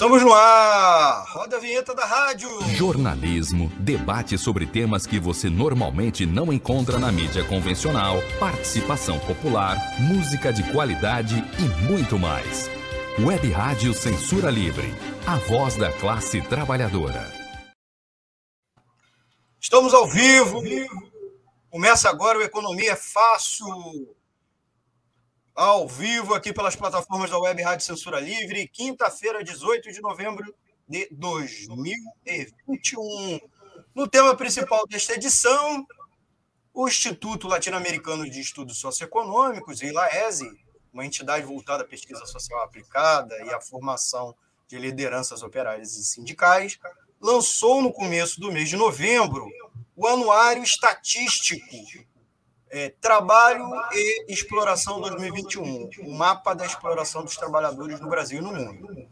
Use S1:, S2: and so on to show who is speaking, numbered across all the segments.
S1: Estamos no ar! Roda a vinheta da rádio!
S2: Jornalismo, debate sobre temas que você normalmente não encontra na mídia convencional, participação popular, música de qualidade e muito mais. Web Rádio Censura Livre, a voz da classe trabalhadora.
S1: Estamos ao vivo. Começa agora o Economia é Fácil ao vivo aqui pelas plataformas da Web Rádio Censura Livre, quinta-feira, 18 de novembro de 2021. No tema principal desta edição, o Instituto Latino-Americano de Estudos Socioeconômicos, ILAESE, uma entidade voltada à pesquisa social aplicada e à formação de lideranças operárias e sindicais, lançou no começo do mês de novembro o Anuário Estatístico é, Trabalho e Exploração 2021, o mapa da exploração dos trabalhadores no Brasil e no mundo.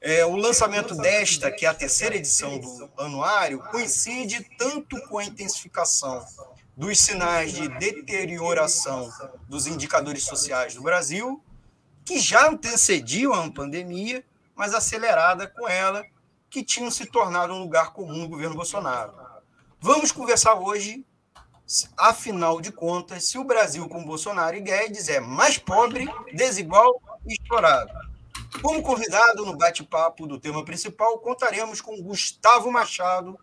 S1: É, o lançamento desta, que é a terceira edição do anuário, coincide tanto com a intensificação dos sinais de deterioração dos indicadores sociais do Brasil, que já antecediam a pandemia, mas acelerada com ela, que tinham se tornado um lugar comum do governo Bolsonaro. Vamos conversar hoje afinal de contas, se o Brasil com Bolsonaro e Guedes é mais pobre, desigual e explorado. Como convidado no bate-papo do tema principal, contaremos com Gustavo Machado,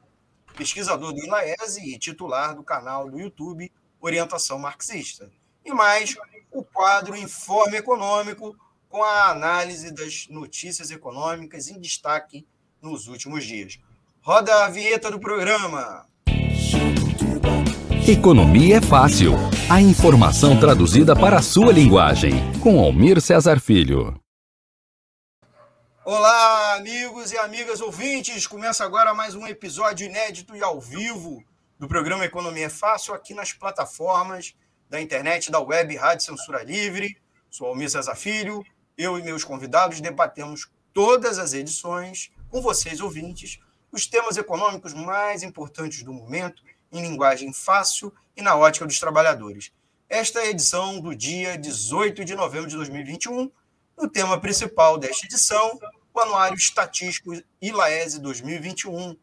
S1: pesquisador do ILAESE e titular do canal do YouTube Orientação Marxista. E mais, o quadro Informe Econômico, com a análise das notícias econômicas em destaque nos últimos dias. Roda a vinheta do programa.
S2: Economia é fácil. A informação traduzida para a sua linguagem. Com Almir Cesar Filho.
S1: Olá, amigos e amigas ouvintes. Começa agora mais um episódio inédito e ao vivo do programa Economia é Fácil aqui nas plataformas da internet, da web Rádio Censura Livre. Sou Almir Cesar Filho. Eu e meus convidados debatemos todas as edições com vocês, ouvintes, os temas econômicos mais importantes do momento em linguagem fácil e na ótica dos trabalhadores. Esta é a edição do dia 18 de novembro de 2021. O tema principal desta edição, o Anuário Estatístico ILAESE 2021.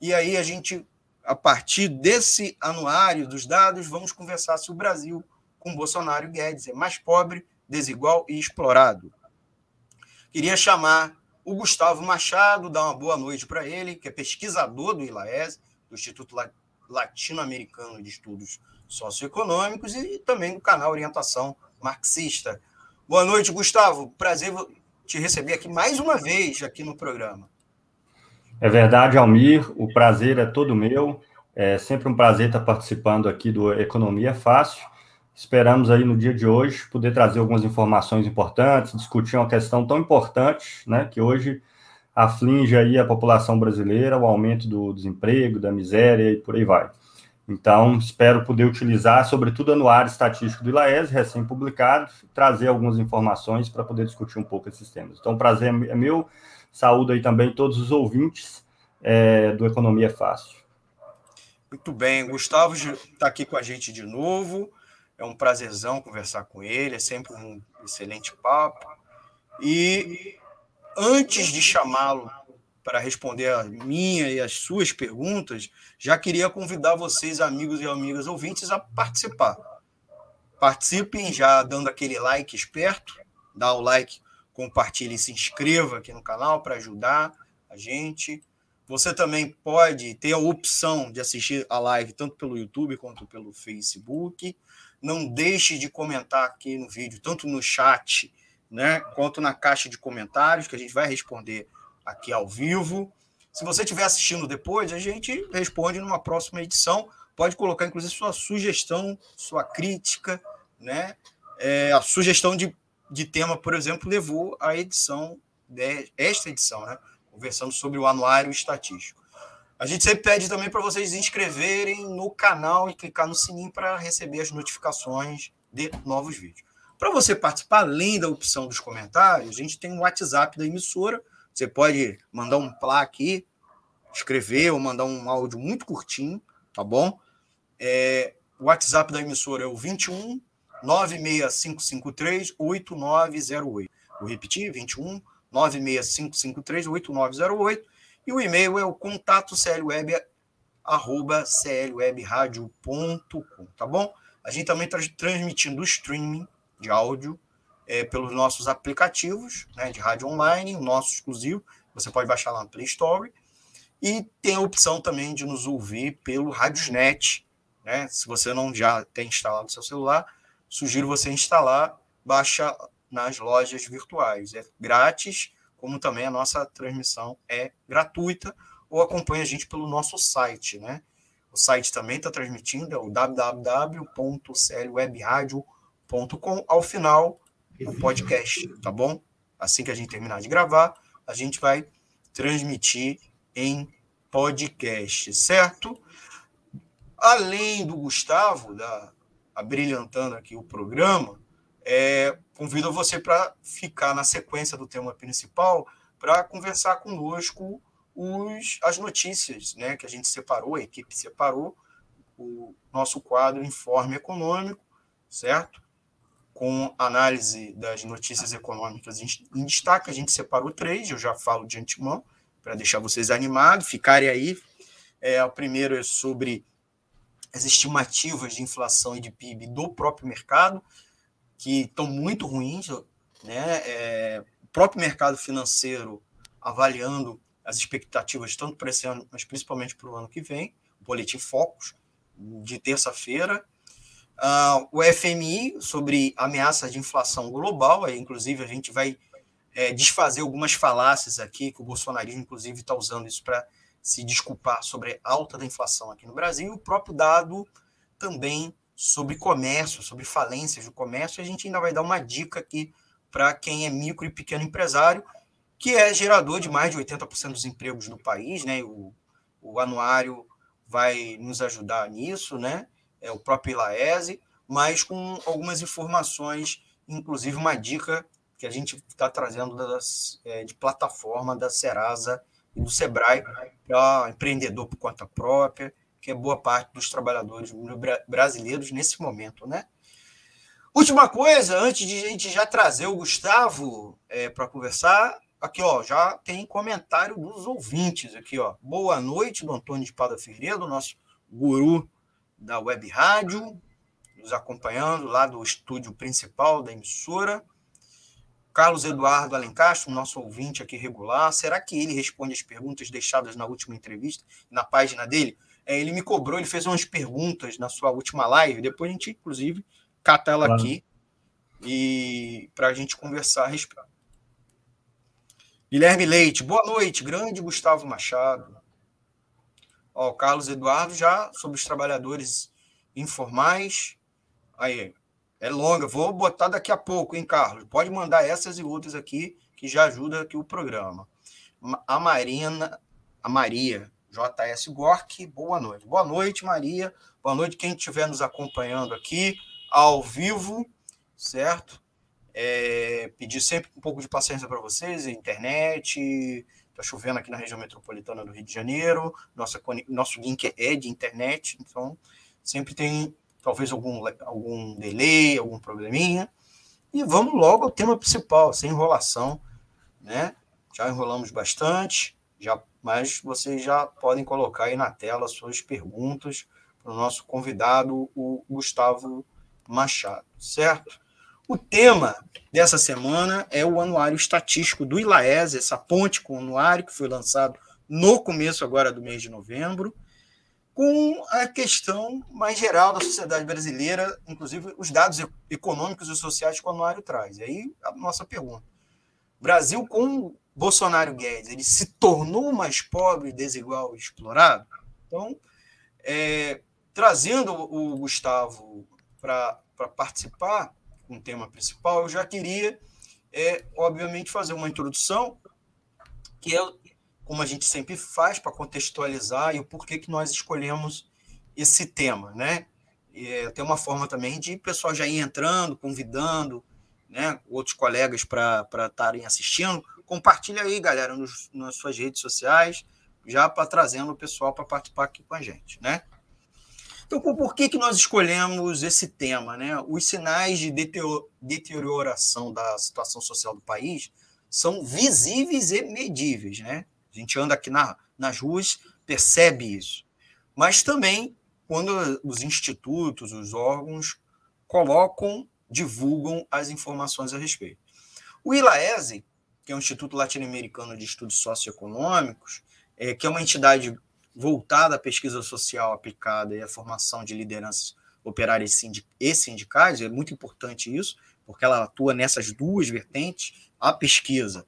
S1: E aí a gente, a partir desse anuário dos dados, vamos conversar se o Brasil, com Bolsonaro e Guedes, é mais pobre, desigual e explorado. Queria chamar o Gustavo Machado, dar uma boa noite para ele, que é pesquisador do ILAESE, do Instituto latino-americano de estudos socioeconômicos e também do canal Orientação Marxista. Boa noite, Gustavo. Prazer te receber aqui mais uma vez aqui no programa.
S3: É verdade, Almir. O prazer é todo meu. É sempre um prazer estar participando aqui do Economia Fácil. Esperamos aí no dia de hoje poder trazer algumas informações importantes, discutir uma questão tão importante, né, que hoje aflige aí a população brasileira, o aumento do desemprego, da miséria e por aí vai. Então, espero poder utilizar, sobretudo, o anuário estatístico do ILAES, recém-publicado, trazer algumas informações para poder discutir um pouco esses temas. Então, o prazer é meu. Saúdo aí também todos os ouvintes é, do Economia Fácil.
S1: Muito bem, Gustavo está aqui com a gente de novo. É um prazerzão conversar com ele, é sempre um excelente papo. E antes de chamá-lo para responder a minha e as suas perguntas, já queria convidar vocês, amigos e amigas ouvintes, a participar. Participem já dando aquele like esperto, dá o like, compartilhe e se inscreva aqui no canal para ajudar a gente. Você também pode ter a opção de assistir a live tanto pelo YouTube quanto pelo Facebook. Não deixe de comentar aqui no vídeo, tanto no chat né, quanto na caixa de comentários, que a gente vai responder aqui ao vivo. Se você estiver assistindo depois, a gente responde numa próxima edição. Pode colocar, inclusive, sua sugestão, sua crítica, né? É, a sugestão de, de tema, por exemplo, levou a edição, de, esta edição, né? Conversando sobre o anuário estatístico. A gente sempre pede também para vocês se inscreverem no canal e clicar no sininho para receber as notificações de novos vídeos. Para você participar, além da opção dos comentários, a gente tem um WhatsApp da emissora. Você pode mandar um plá aqui, escrever ou mandar um áudio muito curtinho, tá bom? É, o WhatsApp da emissora é o 21 96553 8908. Vou repetir: 21 965538908 e o e-mail é o contato clweb, arroba clwebradio.com, tá bom? A gente também está transmitindo o streaming de áudio é, pelos nossos aplicativos né, de rádio online, o nosso exclusivo, você pode baixar lá no Play Store, e tem a opção também de nos ouvir pelo Radiosnet, né? Se você não já tem instalado no seu celular, sugiro você instalar, baixa nas lojas virtuais. É grátis, como também a nossa transmissão é gratuita, ou acompanhe a gente pelo nosso site, né? O site também está transmitindo, é o www.clwebradio.com. Ao final, o podcast, tá bom? Assim que a gente terminar de gravar, a gente vai transmitir em podcast, certo? Além do Gustavo, da, abrilhantando aqui o programa, é, convido você para ficar na sequência do tema principal para conversar conosco os, as notícias né, que a gente separou, a equipe separou, o nosso quadro Informe Econômico, certo? Com análise das notícias econômicas em destaque, a gente separou três, eu já falo de antemão, para deixar vocês animados, ficarem aí. É, o primeiro é sobre as estimativas de inflação e de PIB do próprio mercado, que estão muito ruins, né? É, o próprio mercado financeiro avaliando as expectativas tanto para esse ano, mas principalmente para o ano que vem, o Boletim Focus, de terça-feira. Uh, o FMI sobre ameaça de inflação global, aí, inclusive a gente vai é, desfazer algumas falácias aqui, que o bolsonarismo, inclusive, está usando isso para se desculpar sobre a alta da inflação aqui no Brasil, o próprio dado também sobre comércio, sobre falências do comércio. A gente ainda vai dar uma dica aqui para quem é micro e pequeno empresário, que é gerador de mais de 80% dos empregos do país, né? O, o anuário vai nos ajudar nisso, né? É o próprio Ilaese, mas com algumas informações, inclusive uma dica que a gente está trazendo das, é, de plataforma da Serasa e do Sebrae para empreendedor por conta própria, que é boa parte dos trabalhadores brasileiros nesse momento, né? Última coisa, antes de a gente já trazer o Gustavo é, para conversar, aqui ó, já tem comentário dos ouvintes aqui ó. Boa noite do Antônio de Pada Figueiredo, nosso guru da Web Rádio, nos acompanhando lá do estúdio principal da emissora. Carlos Eduardo Alencastro, nosso ouvinte aqui regular, será que ele responde as perguntas deixadas na última entrevista, na página dele? É, ele me cobrou, ele fez umas perguntas na sua última live, depois a gente, inclusive, cata ela claro. aqui e para a gente conversar a respeito. Guilherme Leite, boa noite, grande Gustavo Machado. Ó, Carlos Eduardo já sobre os trabalhadores informais. Aí, é longa, vou botar daqui a pouco, hein, Carlos? Pode mandar essas e outras aqui, que já ajuda aqui o programa. A Marina, a Maria JS Gork, boa noite. Boa noite, Maria. Boa noite quem estiver nos acompanhando aqui, ao vivo, certo? É, pedir sempre um pouco de paciência para vocês, internet, está chovendo aqui na região metropolitana do Rio de Janeiro, nossa, nosso link é de internet, então sempre tem talvez algum, algum delay, algum probleminha. E vamos logo ao tema principal, sem enrolação, né? Já enrolamos bastante, já, mas vocês já podem colocar aí na tela suas perguntas para o nosso convidado, o Gustavo Machado, certo? O tema dessa semana é o anuário estatístico do ILAES, essa ponte com o anuário que foi lançado no começo agora do mês de novembro, com a questão mais geral da sociedade brasileira, inclusive os dados econômicos e sociais que o anuário traz. E aí a nossa pergunta: Brasil com Bolsonaro Guedes, ele se tornou mais pobre, desigual e explorado? Então, é, trazendo o Gustavo para participar com o tema principal, eu já queria, é, obviamente, fazer uma introdução, que é como a gente sempre faz para contextualizar e o porquê que nós escolhemos esse tema, né? É, tem uma forma também de o pessoal já ir entrando, convidando, né, outros colegas para estarem assistindo. Compartilha aí, galera, nos, nas suas redes sociais, já para trazendo o pessoal para participar aqui com a gente, né? Então, por que, que nós escolhemos esse tema? Né? Os sinais de deterioração da situação social do país são visíveis e medíveis, né? A gente anda aqui na, nas ruas, percebe isso. Mas também quando os institutos, os órgãos colocam, divulgam as informações a respeito. O ILAESE, que é o Instituto Latino-Americano de Estudos Socioeconômicos, é, que é uma entidade voltada à pesquisa social aplicada e à formação de lideranças operárias e sindicais, é muito importante isso, porque ela atua nessas duas vertentes, a pesquisa,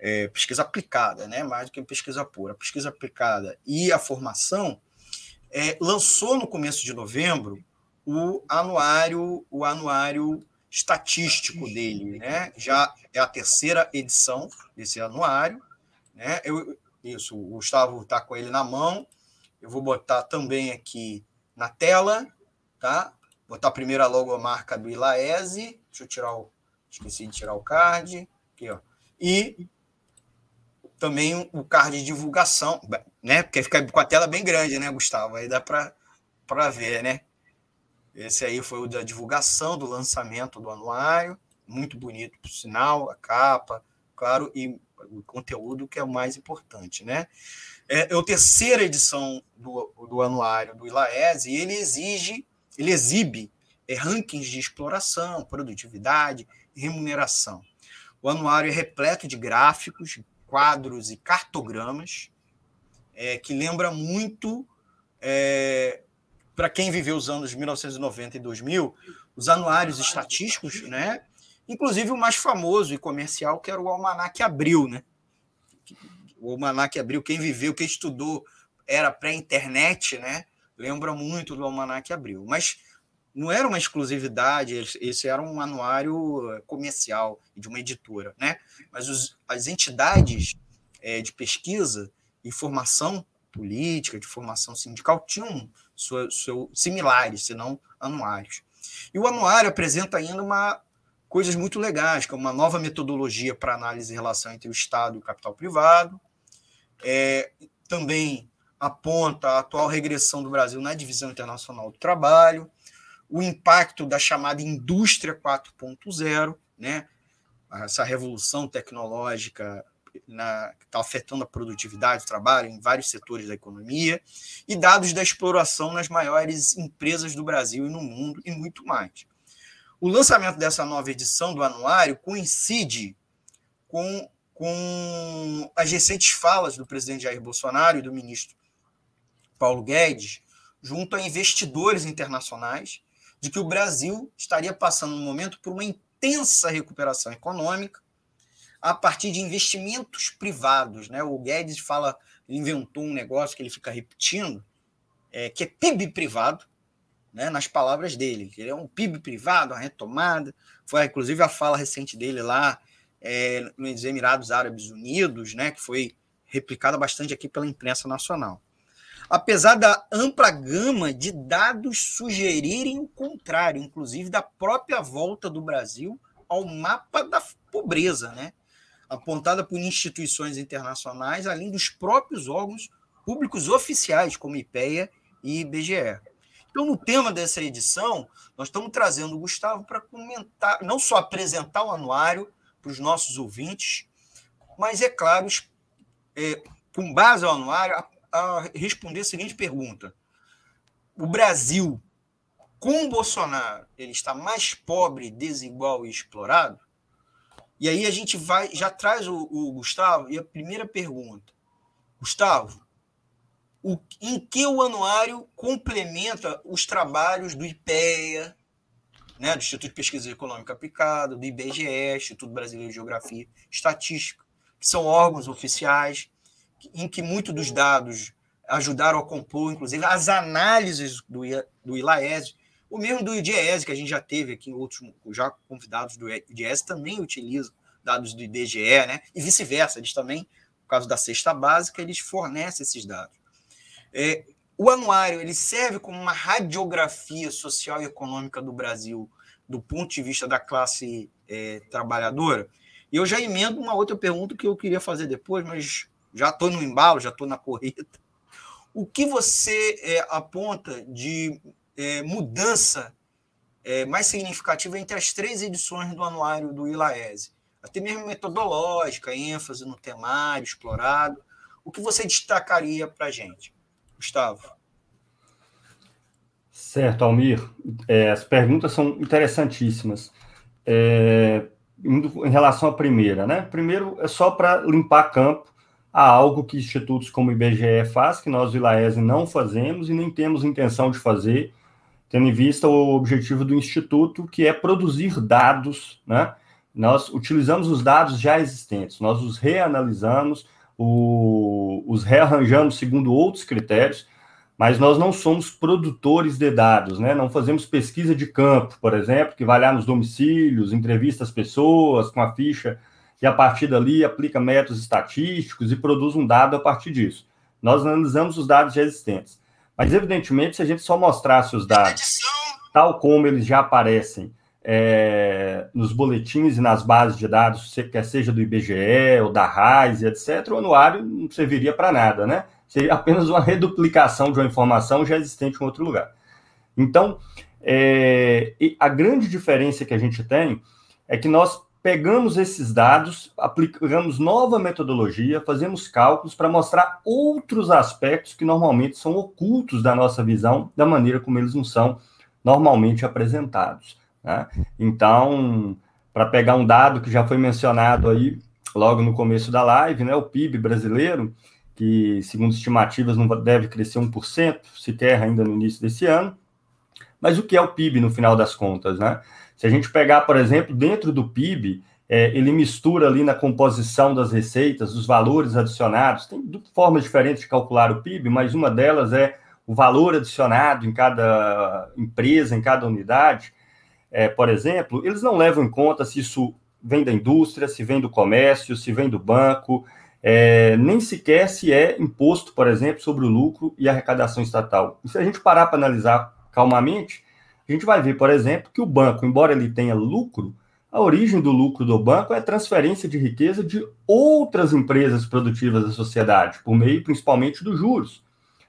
S1: é, pesquisa aplicada, né, mais do que pesquisa pura, a pesquisa aplicada e a formação, é, lançou no começo de novembro o anuário, o anuário estatístico dele, né? Já é a terceira edição desse anuário, né? Eu, isso, o Gustavo está com ele na mão. Eu vou botar também aqui na tela, tá? Botar primeiro a logomarca do Ilaese. Deixa eu tirar o. Esqueci de tirar o card. Aqui, ó. E também o card de divulgação, né? Porque fica com a tela bem grande, né, Gustavo? Aí dá para ver, né? Esse aí foi o da divulgação do lançamento do anuário, muito bonito, por sinal, a capa, claro, e o conteúdo que é o mais importante, né? É, é a terceira edição do, do anuário do ILAES e ele exige, ele exibe é, rankings de exploração, produtividade e remuneração. O anuário é repleto de gráficos, quadros e cartogramas, é, que lembra muito, é, para quem viveu os anos 1990 e 2000, os anuários estatísticos, né? Inclusive o mais famoso e comercial, que era o Almanac Abril. Né? O Almanac Abril, quem viveu, quem estudou, era pré-internet, né? lembra muito do Almanac Abril. Mas não era uma exclusividade, esse era um anuário eh, comercial de uma editora, né? Mas os, as entidades é, de pesquisa e formação política, de formação sindical, tinham seu, seu, similares, se não anuários. E o anuário apresenta ainda uma, coisas muito legais, como uma nova metodologia para análise de relação entre o Estado e o capital privado, é, também aponta a atual regressão do Brasil na divisão internacional do trabalho, o impacto da chamada indústria 4.0, né? essa revolução tecnológica na, que está afetando a produtividade do trabalho em vários setores da economia, e dados da exploração nas maiores empresas do Brasil e no mundo, e muito mais. O lançamento dessa nova edição do anuário coincide com, com as recentes falas do presidente Jair Bolsonaro e do ministro Paulo Guedes, junto a investidores internacionais, de que o Brasil estaria passando um momento por uma intensa recuperação econômica a partir de investimentos privados. Né? O Guedes fala, inventou um negócio que ele fica repetindo, é, que é PIB privado, né, nas palavras dele, que ele é um PIB privado, uma retomada. Foi, inclusive, a fala recente dele lá é, nos Emirados Árabes Unidos, né, que foi replicada bastante aqui pela imprensa nacional apesar da ampla gama de dados sugerirem o contrário, inclusive da própria volta do Brasil ao mapa da pobreza, né? apontada por instituições internacionais, além dos próprios órgãos públicos oficiais, como IPEA e IBGE. Então, no tema dessa edição, nós estamos trazendo o Gustavo para comentar, não só apresentar o anuário para os nossos ouvintes, mas, é claro, é, com base ao anuário, a responder a seguinte pergunta: o Brasil, com Bolsonaro, ele está mais pobre, desigual e explorado? E aí a gente vai, já traz o, o Gustavo e a primeira pergunta. Gustavo, o, em que o anuário complementa os trabalhos do IPEA, né, do Instituto de Pesquisa Econômica Aplicada, do IBGE, Instituto Brasileiro de Geografia e Estatística, que são órgãos oficiais em que muitos dos dados ajudaram a compor, inclusive, as análises do, do ILAES, o mesmo do IDES, que a gente já teve aqui em outros, já convidados do IDES, também utilizam dados do IBGE, né? e vice-versa, eles também, no caso da cesta básica, eles fornecem esses dados. É, o anuário ele serve como uma radiografia social e econômica do Brasil, do ponto de vista da classe é, trabalhadora. E eu já emendo uma outra pergunta que eu queria fazer depois, mas já estou no embalo, já estou na corrida. O que você é, aponta de é, mudança é, mais significativa entre as três edições do anuário do ILAESE? até mesmo metodológica, ênfase no temário explorado. O que você destacaria para a gente, Gustavo?
S3: Certo, Almir. É, as perguntas são interessantíssimas. É, em relação à primeira, né? Primeiro, é só para limpar campo a algo que institutos como o IBGE faz, que nós, Vilaese, não fazemos e nem temos intenção de fazer, tendo em vista o objetivo do Instituto, que é produzir dados, né? Nós utilizamos os dados já existentes, nós os reanalisamos, o, os rearranjamos segundo outros critérios, mas nós não somos produtores de dados, né? Não fazemos pesquisa de campo, por exemplo, que vai lá nos domicílios, entrevista as pessoas com a ficha e a partir dali aplica métodos estatísticos e produz um dado a partir disso. Nós analisamos os dados já existentes. Mas, evidentemente, se a gente só mostrasse os dados tal como eles já aparecem é, nos boletins e nas bases de dados, quer seja do IBGE ou da RAIS, etc., o anuário não serviria para nada, né? Seria apenas uma reduplicação de uma informação já existente em outro lugar. Então, é, a grande diferença que a gente tem é que nós pegamos esses dados, aplicamos nova metodologia, fazemos cálculos para mostrar outros aspectos que normalmente são ocultos da nossa visão, da maneira como eles não são normalmente apresentados. Né? Então, para pegar um dado que já foi mencionado aí logo no começo da live, né, o PIB brasileiro, que segundo estimativas não deve crescer 1%, sequer ainda no início desse ano. Mas o que é o PIB no final das contas, né? Se a gente pegar, por exemplo, dentro do PIB, é, ele mistura ali na composição das receitas, os valores adicionados. Tem formas diferentes de calcular o PIB, mas uma delas é o valor adicionado em cada empresa, em cada unidade. É, por exemplo, eles não levam em conta se isso vem da indústria, se vem do comércio, se vem do banco, é, nem sequer se é imposto, por exemplo, sobre o lucro e arrecadação estatal. E se a gente parar para analisar calmamente, a gente vai ver, por exemplo, que o banco, embora ele tenha lucro, a origem do lucro do banco é transferência de riqueza de outras empresas produtivas da sociedade, por meio principalmente dos juros.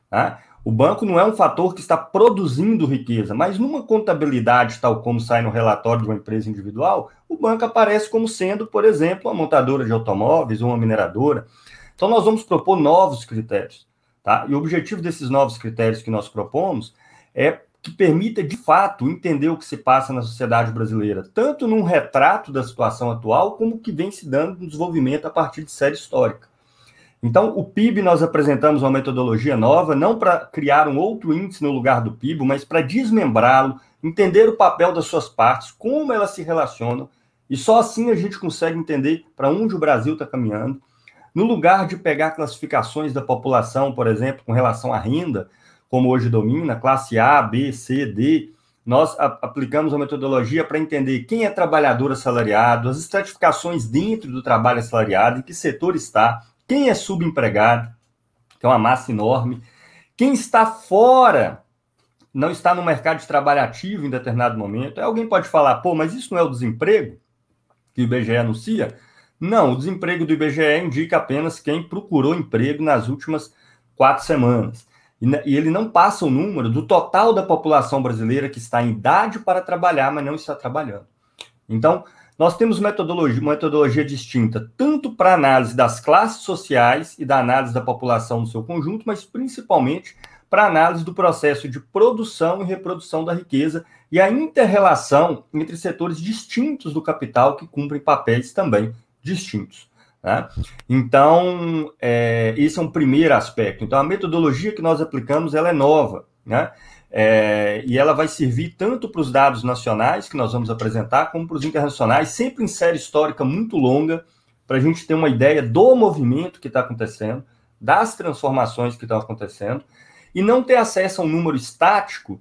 S3: Tá? O banco não é um fator que está produzindo riqueza, mas numa contabilidade, tal como sai no relatório de uma empresa individual, o banco aparece como sendo, por exemplo, uma montadora de automóveis ou uma mineradora. Então, nós vamos propor novos critérios. Tá? E o objetivo desses novos critérios que nós propomos é que permita, de fato, entender o que se passa na sociedade brasileira, tanto num retrato da situação atual, como o que vem se dando no desenvolvimento a partir de série histórica. Então, o PIB nós apresentamos uma metodologia nova, não para criar um outro índice no lugar do PIB, mas para desmembrá-lo, entender o papel das suas partes, como elas se relacionam, e só assim a gente consegue entender para onde o Brasil está caminhando. No lugar de pegar classificações da população, por exemplo, com relação à renda, como hoje domina, classe A, B, C, D, nós aplicamos a metodologia para entender quem é trabalhador assalariado, as estratificações dentro do trabalho assalariado, em que setor está, quem é subempregado, que é uma massa enorme, quem está fora, não está no mercado de trabalho ativo em determinado momento. Alguém pode falar, pô, mas isso não é o desemprego que o IBGE anuncia? Não, o desemprego do IBGE indica apenas quem procurou emprego nas últimas quatro semanas. E ele não passa o número do total da população brasileira que está em idade para trabalhar, mas não está trabalhando. Então, nós temos metodologia, metodologia distinta, tanto para análise das classes sociais e da análise da população no seu conjunto, mas principalmente para análise do processo de produção e reprodução da riqueza e a interrelação entre setores distintos do capital que cumprem papéis também distintos. Né? Então, é, esse é um primeiro aspecto. Então, a metodologia que nós aplicamos ela é nova, né? É, e ela vai servir tanto para os dados nacionais que nós vamos apresentar, como para os internacionais, sempre em série histórica muito longa, para a gente ter uma ideia do movimento que está acontecendo, das transformações que estão acontecendo, e não ter acesso a um número estático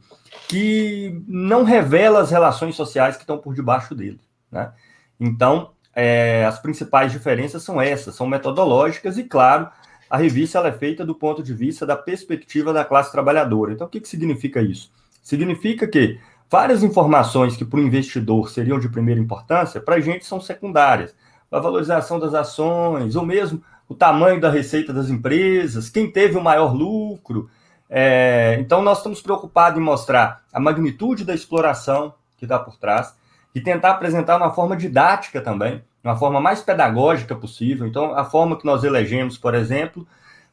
S3: que não revela as relações sociais que estão por debaixo dele. Né? Então, é, as principais diferenças são essas, são metodológicas e, claro, a revista ela é feita do ponto de vista da perspectiva da classe trabalhadora. Então, o que, que significa isso? Significa que várias informações que para o investidor seriam de primeira importância, para a gente são secundárias. A valorização das ações, ou mesmo o tamanho da receita das empresas, quem teve o maior lucro. É, então, nós estamos preocupados em mostrar a magnitude da exploração que está por trás, e tentar apresentar uma forma didática também, de uma forma mais pedagógica possível. Então, a forma que nós elegemos, por exemplo,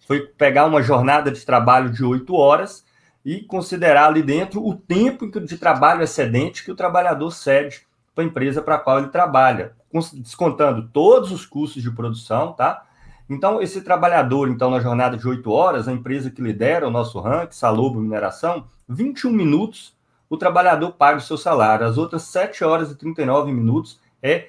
S3: foi pegar uma jornada de trabalho de oito horas e considerar ali dentro o tempo de trabalho excedente que o trabalhador cede para a empresa para a qual ele trabalha, descontando todos os custos de produção, tá? Então, esse trabalhador, então, na jornada de oito horas, a empresa que lidera o nosso ranking, Salobo Mineração, 21 minutos o trabalhador paga o seu salário. As outras 7 horas e 39 minutos é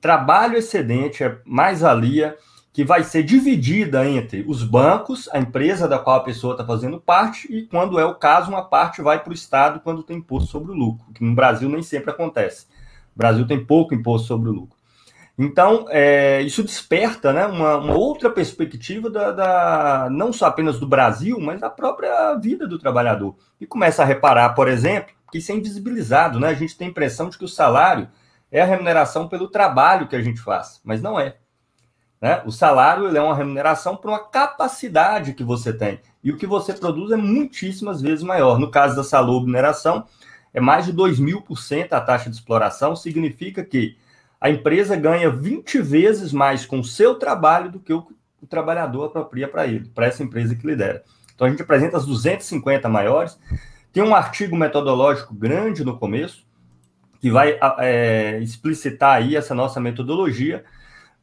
S3: trabalho excedente, é mais-valia, que vai ser dividida entre os bancos, a empresa da qual a pessoa está fazendo parte, e quando é o caso, uma parte vai para o Estado quando tem imposto sobre o lucro, que no Brasil nem sempre acontece. O Brasil tem pouco imposto sobre o lucro. Então, é, isso desperta né, uma, uma outra perspectiva da, da, não só apenas do Brasil, mas da própria vida do trabalhador. E começa a reparar, por exemplo, que isso é invisibilizado. Né? A gente tem a impressão de que o salário é a remuneração pelo trabalho que a gente faz, mas não é. Né? O salário é uma remuneração por uma capacidade que você tem. E o que você produz é muitíssimas vezes maior. No caso da Salub Mineração, é mais de 2 mil por cento a taxa de exploração, significa que a empresa ganha 20 vezes mais com o seu trabalho do que o, o trabalhador apropria para ele, para essa empresa que lidera. Então a gente apresenta as 250 maiores. Tem um artigo metodológico grande no começo, que vai é, explicitar aí essa nossa metodologia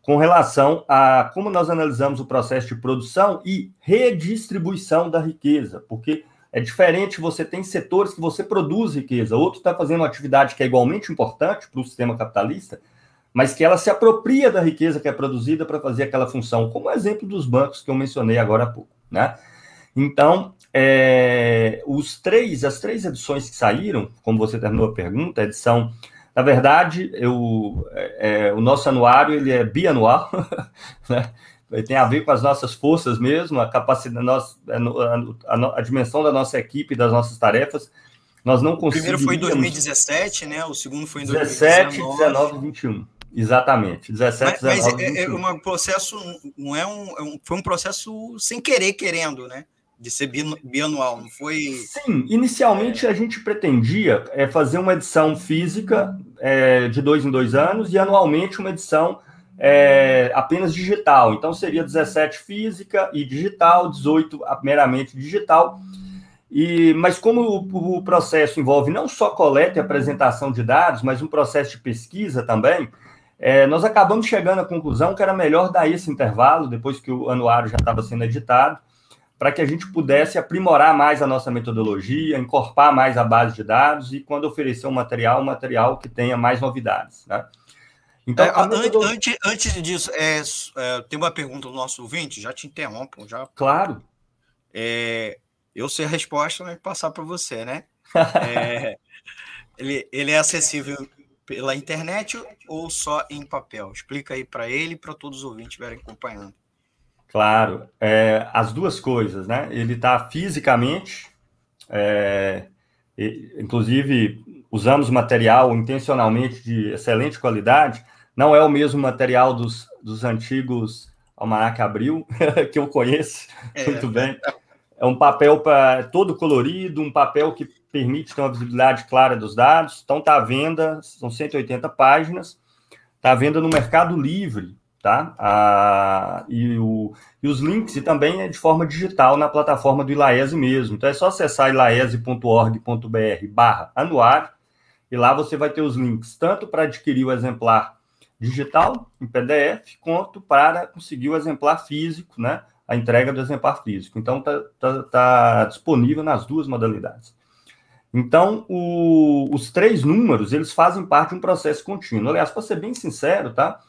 S3: com relação a como nós analisamos o processo de produção e redistribuição da riqueza, porque é diferente, você tem setores que você produz riqueza, outro está fazendo uma atividade que é igualmente importante para o sistema capitalista, mas que ela se apropria da riqueza que é produzida para fazer aquela função, como o exemplo dos bancos que eu mencionei agora há pouco, né? Então, é, os três, as três edições que saíram, como você terminou a pergunta, a edição, na verdade, eu, é, é o nosso anuário ele é bianual, né? Ele tem a ver com as nossas forças mesmo, a capacidade, a, a, a, a dimensão da nossa equipe, das nossas tarefas. Nós não conseguimos.
S1: O primeiro foi em 2017, né? O segundo foi em
S3: 2017, 19, 21. Exatamente, 17,
S1: mas, 19, mas é, é um processo, não é um, é um, foi um processo sem querer, querendo, né? De ser bianual, não foi?
S3: Sim, inicialmente a gente pretendia é, fazer uma edição física é, de dois em dois anos e anualmente uma edição é, apenas digital. Então seria 17 física e digital, 18 meramente digital. E, mas como o, o processo envolve não só coleta e apresentação de dados, mas um processo de pesquisa também, é, nós acabamos chegando à conclusão que era melhor dar esse intervalo, depois que o anuário já estava sendo editado, para que a gente pudesse aprimorar mais a nossa metodologia, encorpar mais a base de dados e, quando oferecer um material, um material que tenha mais novidades. Né?
S1: Então, é, metodologia... antes, antes disso, é, é, tem uma pergunta do nosso ouvinte, já te interrompo. Já...
S3: Claro.
S1: É, eu sei a resposta, mas passar para você, né? É, ele, ele é acessível pela internet ou só em papel? Explica aí para ele e para todos os ouvintes que estiverem acompanhando.
S3: Claro, é, as duas coisas, né? Ele está fisicamente, é, e, inclusive usamos material intencionalmente de excelente qualidade, não é o mesmo material dos, dos antigos Almanac Abril, que eu conheço é. muito bem. É um papel pra, todo colorido, um papel que permite ter uma visibilidade clara dos dados. Então, está à venda, são 180 páginas, está à venda no Mercado Livre, tá? Ah, e, o, e os links e também é de forma digital na plataforma do Ilaese mesmo. Então é só acessar ilaese.org.br barra anuário e lá você vai ter os links tanto para adquirir o exemplar digital em PDF quanto para conseguir o exemplar físico, né? A entrega do exemplar físico. Então tá, tá, tá disponível nas duas modalidades. Então, o, os três números, eles fazem parte de um processo contínuo. Aliás, para ser bem sincero, tá?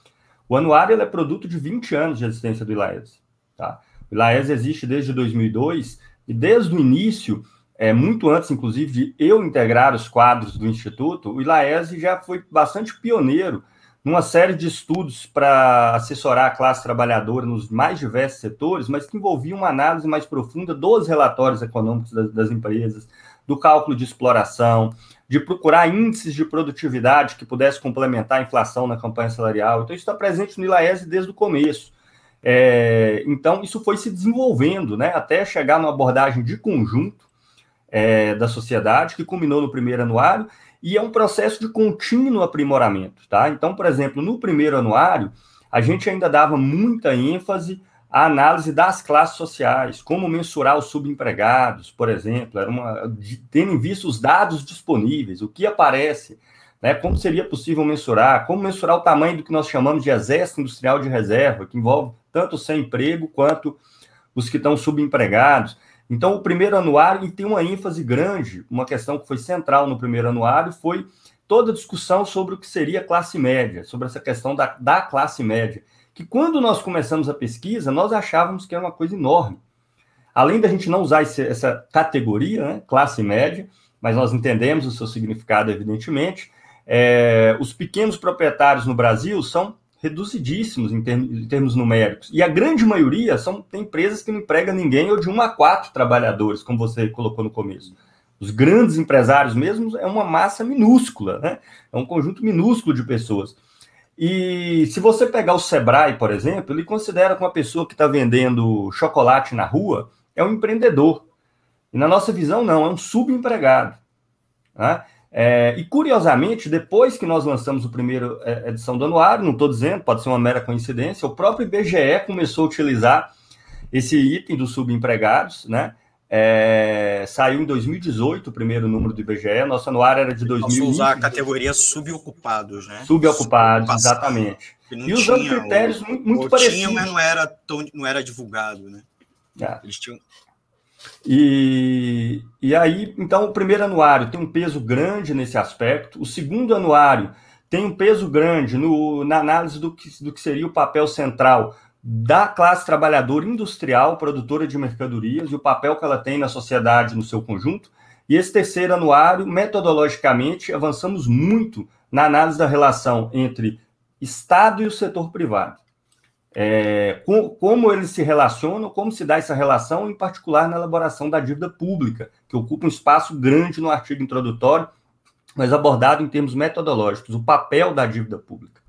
S3: O anuário é produto de 20 anos de existência do ILAES. Tá? O ILAES existe desde 2002 e desde o início, é, muito antes, inclusive, de eu integrar os quadros do Instituto, o ILAES já foi bastante pioneiro numa série de estudos para assessorar a classe trabalhadora nos mais diversos setores, mas que envolvia uma análise mais profunda dos relatórios econômicos das, das empresas, do cálculo de exploração, de procurar índices de produtividade que pudesse complementar a inflação na campanha salarial. Então, isso está presente no ILAES desde o começo. É, então, isso foi se desenvolvendo, né, até chegar numa abordagem de conjunto, é, da sociedade, que culminou no primeiro anuário, e é um processo de contínuo aprimoramento, tá? Então, por exemplo, no primeiro anuário, a gente ainda dava muita ênfase à análise das classes sociais, como mensurar os subempregados, por exemplo, era uma, tendo em vista os dados disponíveis, o que aparece, né, como seria possível mensurar, como mensurar o tamanho do que nós chamamos de exército industrial de reserva, que envolve tanto sem emprego quanto os que estão subempregados. Então, o primeiro anuário, e tem uma ênfase grande, uma questão que foi central no primeiro anuário, foi toda a discussão sobre o que seria classe média, sobre essa questão da, da classe média, que quando nós começamos a pesquisa, nós achávamos que era uma coisa enorme. Além da gente não usar esse, essa categoria, né, classe média, mas nós entendemos o seu significado, evidentemente, é, os pequenos proprietários no Brasil são reduzidíssimos em termos, em termos, numéricos. E a grande maioria são empresas que não empregam ninguém ou de um a quatro trabalhadores, como você colocou no começo. Os grandes empresários mesmo é uma massa minúscula, né? É um conjunto minúsculo de pessoas. E se você pegar o Sebrae, por exemplo, ele considera que uma pessoa que está vendendo chocolate na rua é um empreendedor. E na nossa visão, não, é um subempregado. Né? É, e curiosamente, depois que nós lançamos o primeiro é, edição do anuário, não estou dizendo, pode ser uma mera coincidência, o próprio IBGE começou a utilizar esse item dos subempregados, né? É, saiu em 2018 o primeiro número do IBGE, nosso anuário era de 2020. Posso
S1: usar a categoria subocupados, né?
S3: Subocupados, exatamente. E usando critérios ou, muito, muito parecidos. Tinha,
S1: mas não era, tão, não era divulgado, né? É. Eles tinham
S3: e, e aí, então, o primeiro anuário tem um peso grande nesse aspecto, o segundo anuário tem um peso grande no, na análise do que, do que seria o papel central da classe trabalhadora industrial, produtora de mercadorias, e o papel que ela tem na sociedade no seu conjunto. E esse terceiro anuário, metodologicamente, avançamos muito na análise da relação entre Estado e o setor privado é, com, como eles se relacionam, como se dá essa relação, em particular na elaboração da dívida pública, que ocupa um espaço grande no artigo introdutório, mas abordado em termos metodológicos, o papel da dívida pública.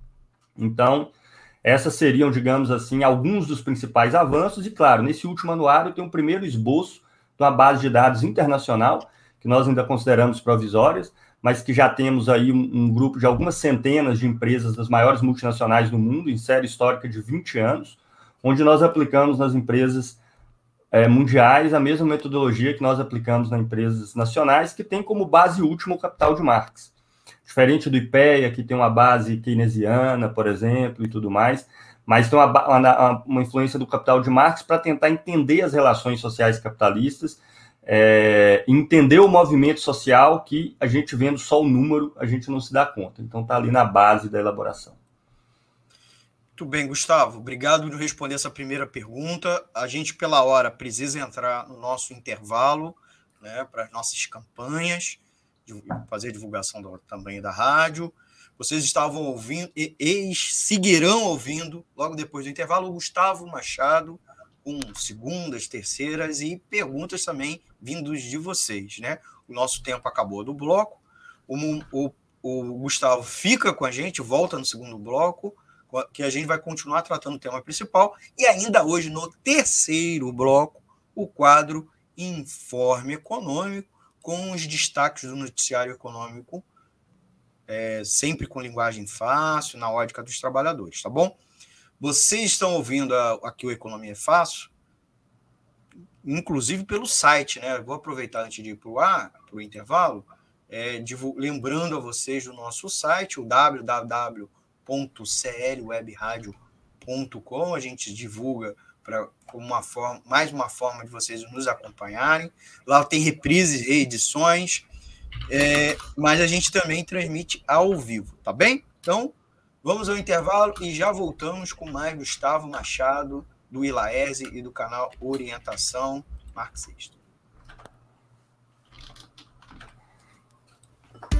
S3: Então, essas seriam, digamos assim, alguns dos principais avanços, e claro, nesse último anuário tem um primeiro esboço de uma base de dados internacional, que nós ainda consideramos provisórias, mas que já temos aí um, um, grupo de algumas centenas de empresas das maiores multinacionais do mundo, em série histórica de 20 anos, onde nós aplicamos nas empresas é, mundiais a mesma metodologia que nós aplicamos nas empresas nacionais, que tem como base última o capital de Marx. Diferente do IPEA, que tem uma base keynesiana, por exemplo, e tudo mais, mas tem uma, uma, uma influência do capital de Marx para tentar entender as relações sociais capitalistas é, entender o movimento social que a gente vendo só o número, a gente não se dá conta. Então está ali na base da elaboração.
S1: Muito bem, Gustavo. Obrigado por responder essa primeira pergunta. A gente, pela hora, precisa entrar no nosso intervalo né, para as nossas campanhas, fazer divulgação do, também da rádio. Vocês estavam ouvindo e, e seguirão ouvindo, logo depois do intervalo, o Gustavo Machado, com segundas, terceiras e perguntas também vindos de vocês, né? O nosso tempo acabou do bloco. O, o, o Gustavo fica com a gente, volta no segundo bloco, que a gente vai continuar tratando o tema principal. E ainda hoje, no terceiro bloco, o quadro Informe Econômico, com os destaques do noticiário econômico, é, sempre com linguagem fácil, na ótica dos trabalhadores, tá bom? Vocês estão ouvindo aqui o Economia é Fácil, inclusive pelo site, né? Vou aproveitar antes de ir para o ar, para o intervalo, é, lembrando a vocês do nosso site, o www.clwebradio.com. A gente divulga para uma forma, mais uma forma de vocês nos acompanharem. Lá tem reprises, reedições, é, mas a gente também transmite ao vivo, tá bem? Então, Vamos ao intervalo e já voltamos com mais Gustavo Machado, do Ilaese e do canal Orientação Marxista.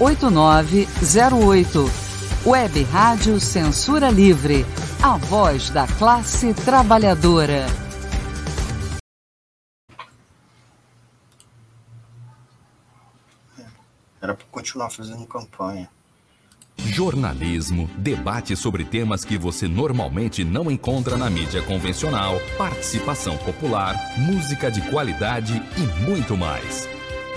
S4: 8908. Web Rádio Censura Livre. A voz da classe trabalhadora.
S1: Era para continuar fazendo campanha.
S2: Jornalismo, debate sobre temas que você normalmente não encontra na mídia convencional, participação popular, música de qualidade e muito mais.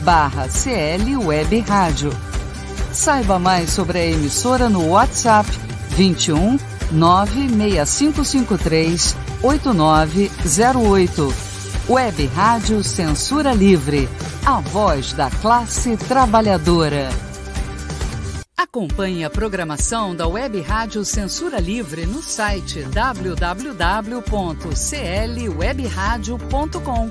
S4: barra CL Web Rádio. Saiba mais sobre a emissora no WhatsApp 21 96553 8908. Web Rádio Censura Livre. A voz da classe trabalhadora. Acompanhe a programação da Web Rádio Censura Livre no site www.clwebradio.com,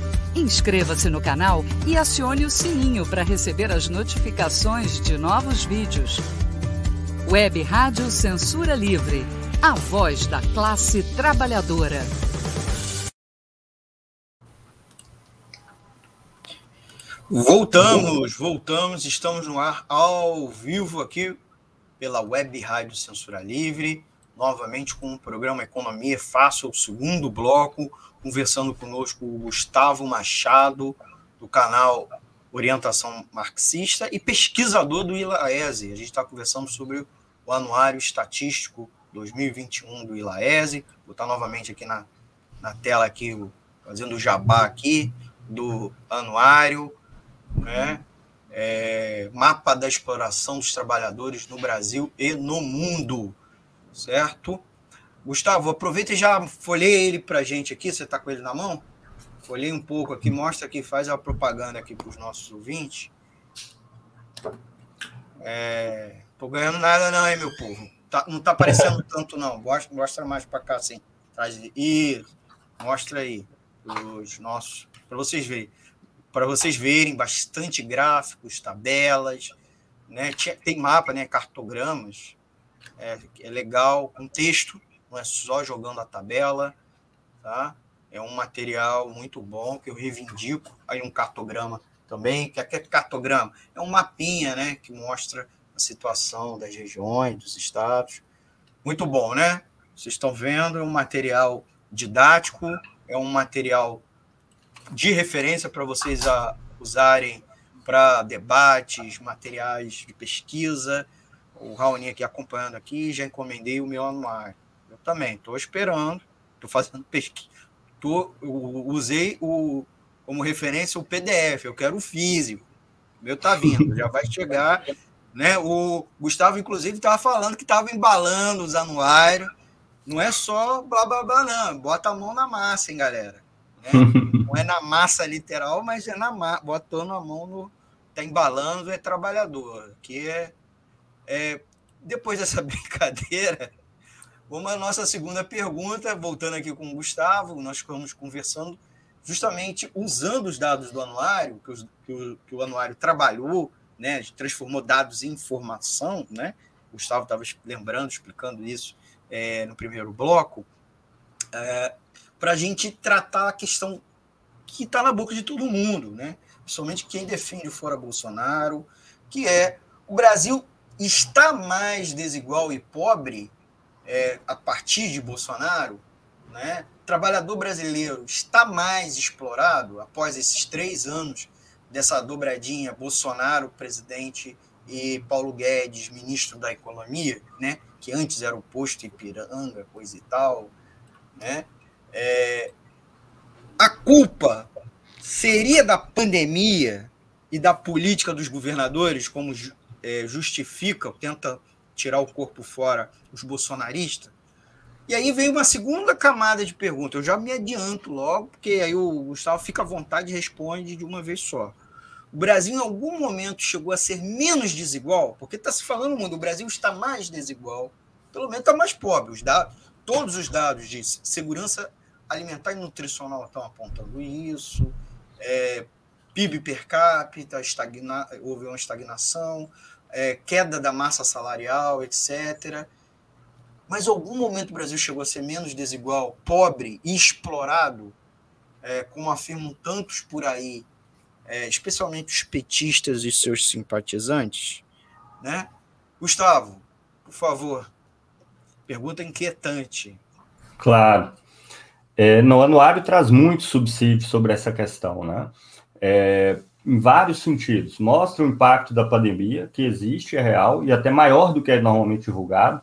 S4: Inscreva-se no canal e acione o sininho para receber as notificações de novos vídeos. Web Rádio Censura Livre. A voz da classe trabalhadora.
S1: Voltamos, voltamos, estamos no ar ao vivo aqui pela Web Rádio Censura Livre, novamente com o programa Economia Fácil, o segundo bloco, conversando conosco o Gustavo Machado, do canal Orientação Marxista e pesquisador do ILAESE. A gente está conversando sobre o Anuário Estatístico 2021 do ILAESE. Vou botar novamente aqui na, na tela, aqui, fazendo o jabá aqui, do anuário, né? é, mapa da exploração dos trabalhadores no Brasil e no mundo, certo? Gustavo, aproveita e já folhei ele para a gente aqui. Você está com ele na mão? Folhei um pouco aqui, mostra aqui, faz a propaganda aqui para os nossos ouvintes. É, tô ganhando nada não, hein, meu povo? Tá, não tá aparecendo tanto não. Mostra, mostra mais para cá, assim. Traz, e mostra aí os nossos, para vocês verem para vocês verem bastante gráficos, tabelas, né? tem mapa, né? cartogramas, é, é legal, com texto, não é só jogando a tabela, tá? É um material muito bom que eu reivindico. Aí um cartograma também, que é cartograma é um mapinha, né, que mostra a situação das regiões, dos estados. Muito bom, né? Vocês estão vendo, é um material didático, é um material de referência para vocês a usarem para debates, materiais de pesquisa. O Raoni aqui acompanhando aqui, já encomendei o meu anuário. Eu também estou esperando, estou fazendo pesquisa. Tô, usei o, como referência o PDF, eu quero o físico. O meu está vindo, já vai chegar. Né? O Gustavo, inclusive, estava falando que estava embalando os anuários. Não é só blá blá blá, não. Bota a mão na massa, hein, galera. Né? Não é na massa literal, mas é na massa. Botando a mão no. Está embalando, é trabalhador. Que é, é. Depois dessa brincadeira, à nossa segunda pergunta. Voltando aqui com o Gustavo, nós ficamos conversando justamente usando os dados do anuário, que, os, que, o, que o anuário trabalhou né, transformou dados em informação, né? O Gustavo estava lembrando, explicando isso é, no primeiro bloco, é, para a gente tratar a questão que está na boca de todo mundo, né? Principalmente quem defende o fora Bolsonaro, que é o Brasil está mais desigual e pobre é, a partir de Bolsonaro, né? O trabalhador brasileiro está mais explorado após esses três anos dessa dobradinha Bolsonaro, presidente, e Paulo Guedes, ministro da Economia, né? que antes era o posto Ipiranga, coisa e tal. Né? É, a culpa seria da pandemia e da política dos governadores, como é, justifica, tenta tirar o corpo fora os bolsonaristas? E aí vem uma segunda camada de pergunta. Eu já me adianto logo, porque aí o Gustavo fica à vontade e responde de uma vez só. O Brasil, em algum momento, chegou a ser menos desigual, porque está se falando muito, o Brasil está mais desigual, pelo menos está mais pobre. Os dados, todos os dados de segurança alimentar e nutricional estão apontando isso. É, PIB per capita, estagna, houve uma estagnação, é, queda da massa salarial, etc. Mas algum momento o Brasil chegou a ser menos desigual, pobre e explorado, é, como afirmam tantos por aí, é, especialmente os petistas e seus simpatizantes, né? Gustavo, por favor, pergunta inquietante.
S3: Claro. É, no anuário traz muito subsídio sobre essa questão, né? É, em vários sentidos. Mostra o impacto da pandemia, que existe, é real, e até maior do que é normalmente divulgado.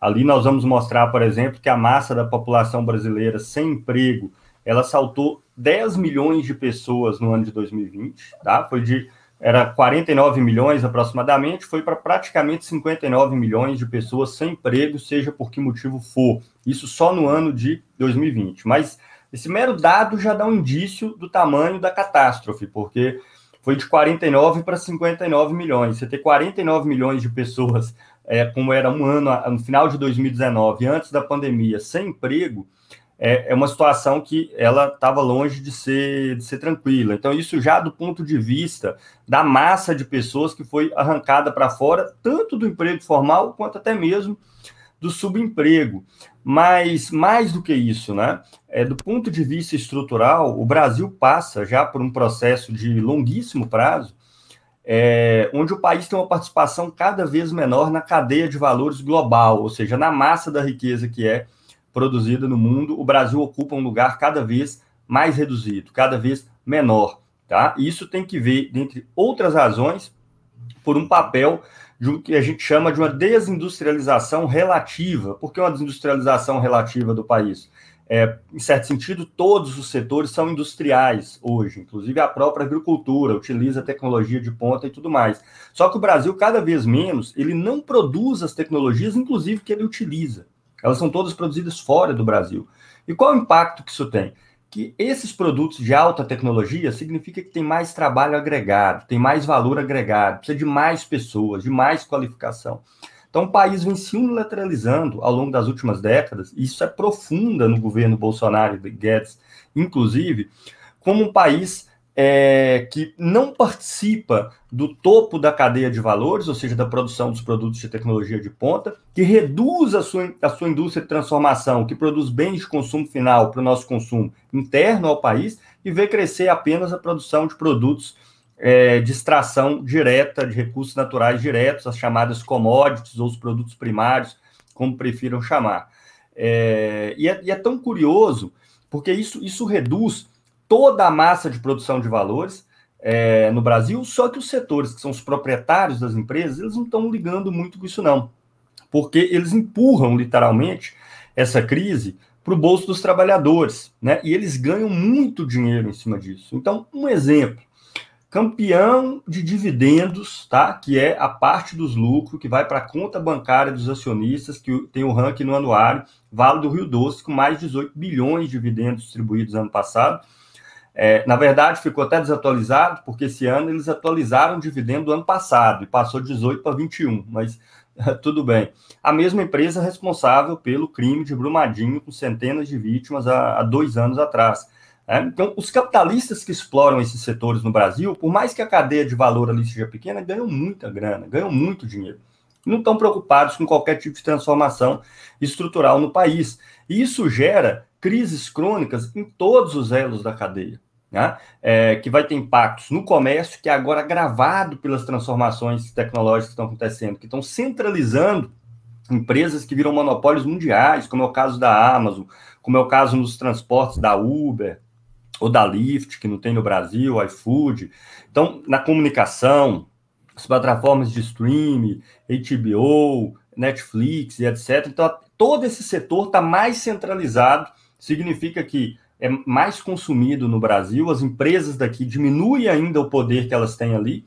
S3: Ali nós vamos mostrar, por exemplo, que a massa da população brasileira sem emprego, ela saltou 10 milhões de pessoas no ano de 2020, tá? Foi de era 49 milhões aproximadamente, foi para praticamente 59 milhões de pessoas sem emprego, seja por que motivo for. Isso só no ano de 2020. Mas esse mero dado já dá um indício do tamanho da catástrofe, porque foi de 49 para 59 milhões. Você ter 49 milhões de pessoas, é, como era um ano no final de 2019, antes da pandemia, sem emprego, é, é uma situação que ela estava longe de ser, de ser tranquila. Então, isso já do ponto de vista da massa de pessoas que foi arrancada para fora, tanto do emprego formal quanto até mesmo do subemprego. Mas mais do que isso, né? É, do ponto de vista estrutural, o Brasil passa já por um processo de longuíssimo prazo, é, onde o país tem uma participação cada vez menor na cadeia de valores global, ou seja, na massa da riqueza que é produzida no mundo, o Brasil ocupa um lugar cada vez mais reduzido, cada vez menor. Tá? Isso tem que ver, dentre outras razões, por um papel o que a gente chama de uma desindustrialização relativa. Por que uma desindustrialização relativa do país? É, em certo sentido, todos os setores são industriais hoje, inclusive a própria agricultura utiliza tecnologia de ponta e tudo mais. Só que o Brasil, cada vez menos, ele não produz as tecnologias, inclusive, que ele utiliza. Elas são todas produzidas fora do Brasil. E qual o impacto que isso tem? Que esses produtos de alta tecnologia significa que tem mais trabalho agregado, tem mais valor agregado, precisa de mais pessoas, de mais qualificação. Então, o país vem se unilateralizando ao longo das últimas décadas, e isso é profunda no governo Bolsonaro e Guedes, inclusive, como um país é, que não participa do topo da cadeia de valores, ou seja, da produção dos produtos de tecnologia de ponta, que reduz a sua, a sua indústria de transformação, que produz bens de consumo final para o nosso consumo interno ao país, e vê crescer apenas a produção de produtos é, de extração direta de recursos naturais diretos, as chamadas commodities ou os produtos primários, como prefiram chamar. É, e, é, e é tão curioso, porque isso, isso reduz toda a massa de produção de valores é, no Brasil, só que os setores que são os proprietários das empresas, eles não estão ligando muito com isso, não. Porque eles empurram, literalmente, essa crise para o bolso dos trabalhadores, né? E eles ganham muito dinheiro em cima disso. Então, um exemplo. campeão de dividendos, tá? Que é a parte dos lucros que vai para a conta bancária dos acionistas, que tem o ranking no anuário, Vale do Rio Doce, com mais de 18 bilhões de dividendos distribuídos ano passado. É, na verdade, ficou até desatualizado, porque esse ano eles atualizaram o dividendo do ano passado e passou de 18 para 21, mas tudo bem. A mesma empresa responsável pelo crime de Brumadinho, com centenas de vítimas há, há dois anos atrás. É, então, os capitalistas que exploram esses setores no Brasil, por mais que a cadeia de valor ali seja pequena, ganham muita grana, ganham muito dinheiro. Não estão preocupados com qualquer tipo de transformação estrutural no país. E isso gera crises crônicas em todos os elos da cadeia. Né? É, que vai ter impactos no comércio, que é agora agravado pelas transformações tecnológicas que estão acontecendo, que estão centralizando empresas que viram monopólios mundiais, como é o caso da Amazon, como é o caso nos transportes da Uber, ou da Lyft, que não tem no Brasil, iFood. Então, na comunicação, as plataformas de streaming, HBO, Netflix e etc. Então, todo esse setor está mais centralizado, significa que é mais consumido no Brasil, as empresas daqui diminuem ainda o poder que elas têm ali,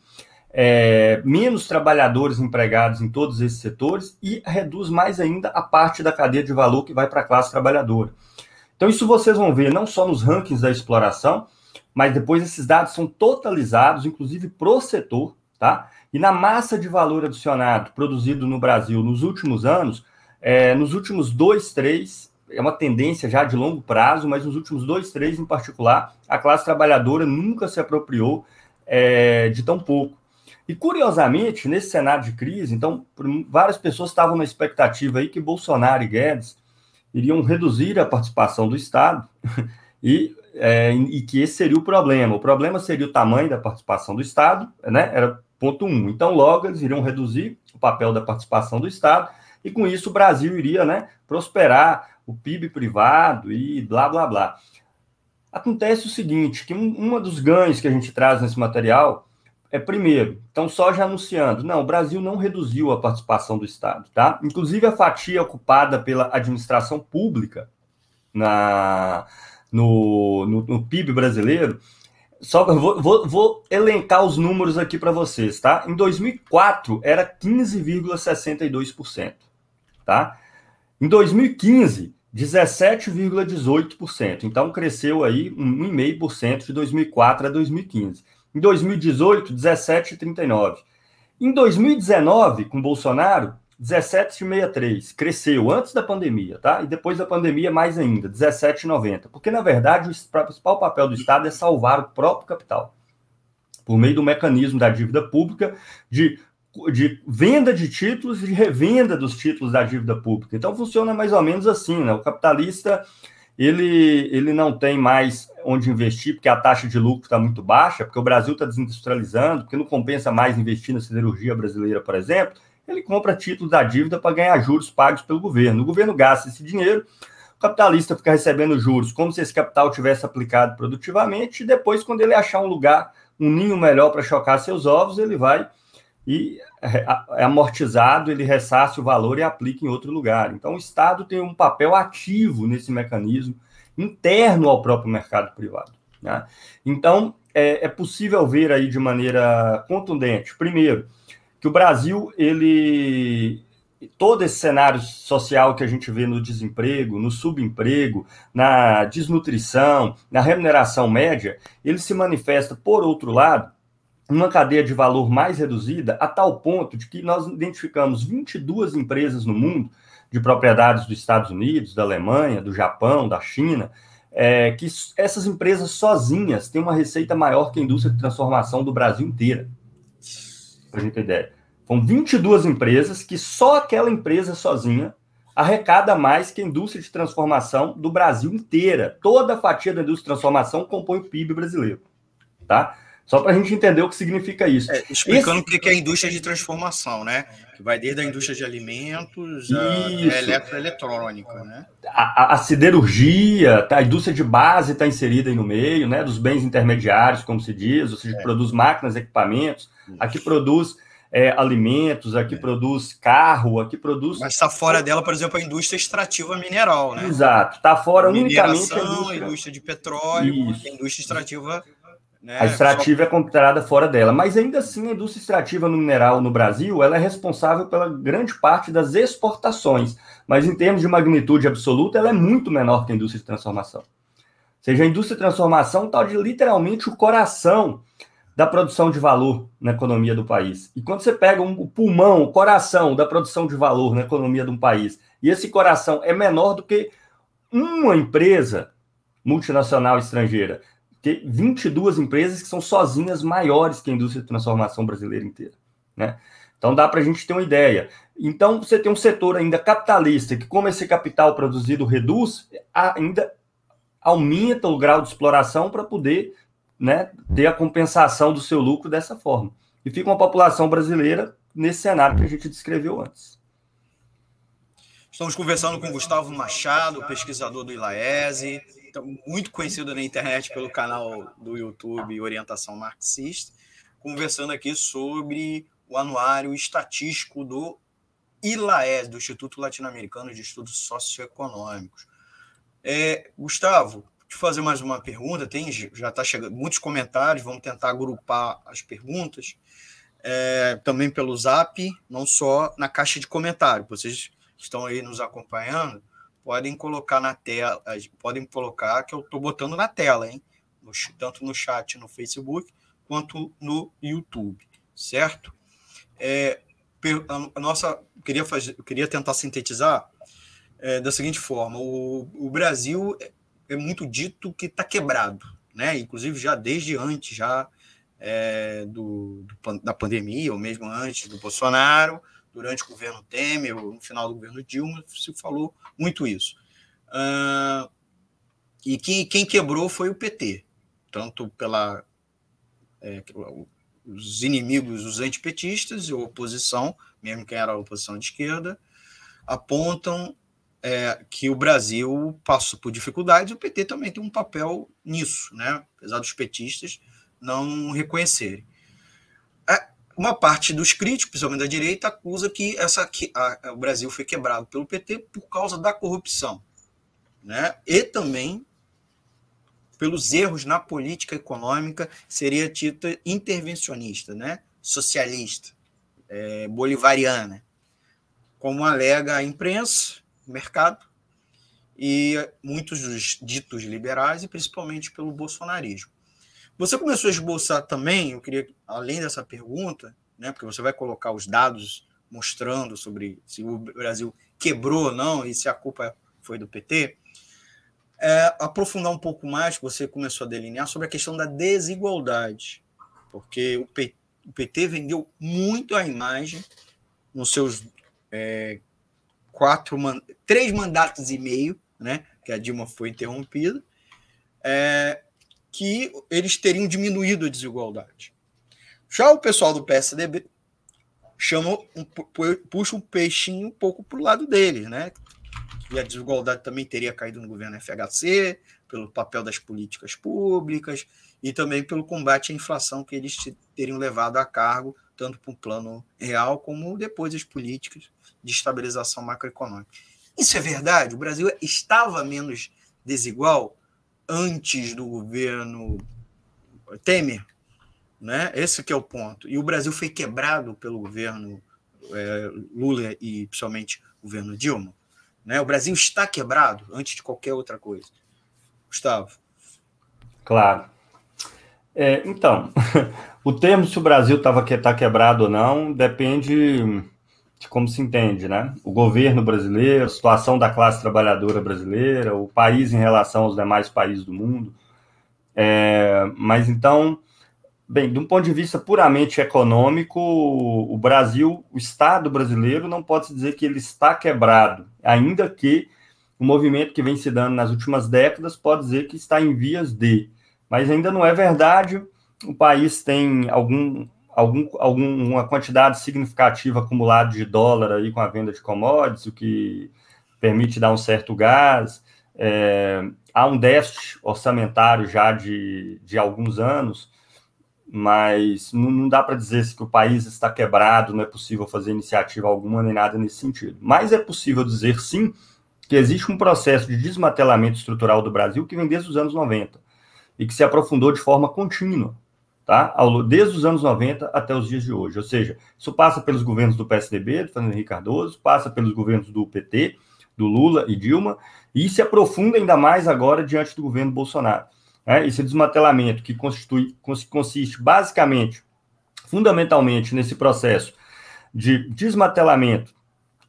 S3: é, menos trabalhadores empregados em todos esses setores e reduz mais ainda a parte da cadeia de valor que vai para a classe trabalhadora. Então, isso vocês vão ver não só nos rankings da exploração, mas depois esses dados são totalizados, inclusive pro setor, tá? E na massa de valor adicionado produzido no Brasil nos últimos anos, é, nos últimos dois, três, é uma tendência já de longo prazo, mas nos últimos dois, três em particular, a classe trabalhadora nunca se apropriou é, de tão pouco. E curiosamente, nesse cenário de crise, então, várias pessoas estavam na expectativa aí que Bolsonaro e Guedes iriam reduzir a participação do Estado e, é, e que esse seria o problema. O problema seria o tamanho da participação do Estado, né? Era ponto um. Então, logo, eles iriam reduzir o papel da participação do Estado e com isso o Brasil iria, né, prosperar, o PIB privado e blá blá blá. Acontece o seguinte, que um, um dos ganhos que a gente traz nesse material é, primeiro, então só já anunciando, não, o Brasil não reduziu a participação do Estado, tá? Inclusive a fatia ocupada pela administração pública na, no, no, no PIB brasileiro, só vou, vou, vou elencar os números aqui para vocês, tá? Em 2004 era 15,62%, tá? Em 2015, 17,18%. Então cresceu aí 1,5% de 2004 a 2015. Em 2018, 17,39. Em 2019, com Bolsonaro, 17,63. Cresceu antes da pandemia, tá? E depois da pandemia, mais ainda, 17,90. Porque, na verdade, o principal papel do Estado é salvar o próprio capital. Por meio do mecanismo da dívida pública, de, de venda de títulos e de revenda dos títulos da dívida pública. Então, funciona mais ou menos assim, né? O capitalista ele, ele não tem mais onde investir, porque a taxa de lucro está muito baixa, porque o Brasil está desindustrializando, porque não compensa mais investir na siderurgia brasileira, por exemplo, ele compra títulos da dívida para ganhar juros pagos pelo governo. O governo gasta esse dinheiro, o capitalista fica recebendo juros como se esse capital tivesse aplicado produtivamente, e depois, quando ele achar um lugar, um ninho melhor para chocar seus ovos, ele vai e é, é amortizado, ele ressasse o valor e aplica em outro lugar. Então, o Estado tem um papel ativo nesse mecanismo interno ao próprio mercado privado. Né? Então, é, é, possível ver aí de maneira contundente, primeiro, que o Brasil, ele todo esse cenário social que a gente vê no desemprego, no subemprego, na desnutrição, na remuneração média, ele se manifesta, por outro lado, uma cadeia de valor mais reduzida, a tal ponto de que nós identificamos 22 empresas no mundo, de propriedades dos Estados Unidos, da Alemanha, do Japão, da China, é, que essas empresas sozinhas têm uma receita maior que a indústria de transformação do Brasil inteira. Para a gente ter ideia. São 22 empresas que só aquela empresa sozinha arrecada mais que a indústria de transformação do Brasil inteira. Toda a fatia da indústria de transformação compõe o PIB brasileiro. Tá? Só para a gente entender o que significa isso. É,
S1: explicando Esse... o que é a indústria de transformação, né? Que vai desde a indústria de alimentos à eletroeletrônica, né?
S3: A, a, a, siderurgia, tá? a indústria de base está inserida aí no meio, né? Dos bens intermediários, como se diz, ou seja, é. produz máquinas, equipamentos, isso. aqui produz é, alimentos, aqui é. produz carro, aqui produz.
S1: Mas está fora dela, por exemplo, a indústria extrativa mineral, né?
S3: Exato, está fora unicamente
S1: a indústria... a indústria de petróleo, Isso. a indústria extrativa
S3: Né? A extrativa é considerada fora dela, mas ainda assim a indústria extrativa no mineral no Brasil ela é responsável pela grande parte das exportações, mas em termos de magnitude absoluta ela é muito menor que a indústria de transformação. Ou seja, a indústria de transformação está de literalmente o coração da produção de valor na economia do país. E quando você pega um, o pulmão, o coração da produção de valor na economia de um país, e esse coração é menor do que uma empresa multinacional estrangeira, ter 22 empresas que são sozinhas maiores que a indústria de transformação brasileira inteira. Né? Então dá para a gente ter uma ideia. Então você tem um setor ainda capitalista que, como esse capital produzido reduz, ainda aumenta o grau de exploração para poder né, ter a compensação do seu lucro dessa forma. E fica uma população brasileira nesse cenário que a gente descreveu antes.
S1: Estamos conversando com Gustavo Machado, pesquisador do ILAESE, muito conhecido na internet pelo canal do YouTube Orientação Marxista, conversando aqui sobre o anuário estatístico do ILAES, do Instituto Latino-Americano de Estudos Socioeconômicos. É, Gustavo, te fazer mais uma pergunta, tem já está chegando muitos comentários, vamos tentar agrupar as perguntas, é, também pelo Zap, não só na caixa de comentário, vocês estão aí nos acompanhando, podem colocar na tela, podem colocar que eu estou botando na tela, hein? No, tanto no chat no Facebook quanto no YouTube, certo? É, a nossa, queria fazer, queria tentar sintetizar é, da seguinte forma: o, o Brasil é, é muito dito que está quebrado, né? Inclusive já desde antes já é, do, do, da pandemia ou mesmo antes do Bolsonaro durante o governo Temer, no final do governo Dilma, se falou muito isso. Uh, e quem, quebrou foi o PT, tanto pela é, os inimigos, os antipetistas, a oposição, mesmo quem era a oposição de esquerda, apontam é, que o Brasil passou por dificuldades, o PT também tem um papel nisso, né? apesar dos petistas não reconhecerem uma parte dos críticos, principalmente da direita, acusa que, essa, que a, o Brasil foi quebrado pelo PT por causa da corrupção. Né? E também pelos erros na política econômica, seria dita intervencionista, né? socialista, é, bolivariana, como alega a imprensa, o mercado, e muitos dos ditos liberais, e principalmente pelo bolsonarismo. Você começou a esboçar também, eu queria, além dessa pergunta, né, porque você vai colocar os dados mostrando sobre se o Brasil quebrou ou não e se a culpa foi do PT, é, aprofundar um pouco mais, você começou a delinear, sobre a questão da desigualdade, porque o, o PT vendeu muito a imagem nos seus é, quatro, três mandatos e meio, né, que a Dilma foi interrompida, é, que eles teriam diminuído a desigualdade. Já o pessoal do PSDB chama um, puxa um peixinho um pouco para o lado deles, né? E a desigualdade também teria caído no governo FHC, pelo papel das políticas públicas e também pelo combate à inflação que eles teriam levado a cargo, tanto para o plano real como depois as políticas de estabilização macroeconômica. Isso é verdade? O Brasil estava menos desigual antes do governo Temer, né? Esse que é o ponto. E o Brasil foi quebrado pelo governo é, Lula e principalmente o governo Dilma. Né? O Brasil está quebrado antes de qualquer outra coisa. Gustavo.
S3: Claro. É, então, o termo se o Brasil estava que, tá quebrado ou não depende de como se entende, né? O governo brasileiro, a situação da classe trabalhadora brasileira, o país em relação aos demais países do mundo. É, mas então, bem, de um ponto de vista puramente econômico, o Brasil, o Estado brasileiro, não pode se dizer que ele está quebrado, ainda que o movimento que vem se dando nas últimas décadas pode dizer que está em vias de, mas ainda não é verdade. O país tem algum algum, alguma quantidade significativa acumulada de dólar aí com a venda de commodities, o que permite dar um certo gás. É, há um déficit orçamentário já de, de alguns anos, mas não, não dá para dizer que o país está quebrado, não é possível fazer iniciativa alguma nem nada nesse sentido. Mas é possível dizer sim que existe um processo de desmantelamento estrutural do Brasil que vem desde os anos 90. e que se aprofundou de forma contínua, tá? Desde os anos 90 até os dias de hoje. Ou seja, isso passa pelos governos do PSDB, do Fernando Henrique Cardoso, passa pelos governos do PT, do Lula e Dilma, e se aprofunda ainda mais agora diante do governo Bolsonaro. Né? Esse desmantelamento que constitui, consiste basicamente, fundamentalmente, nesse processo de desmantelamento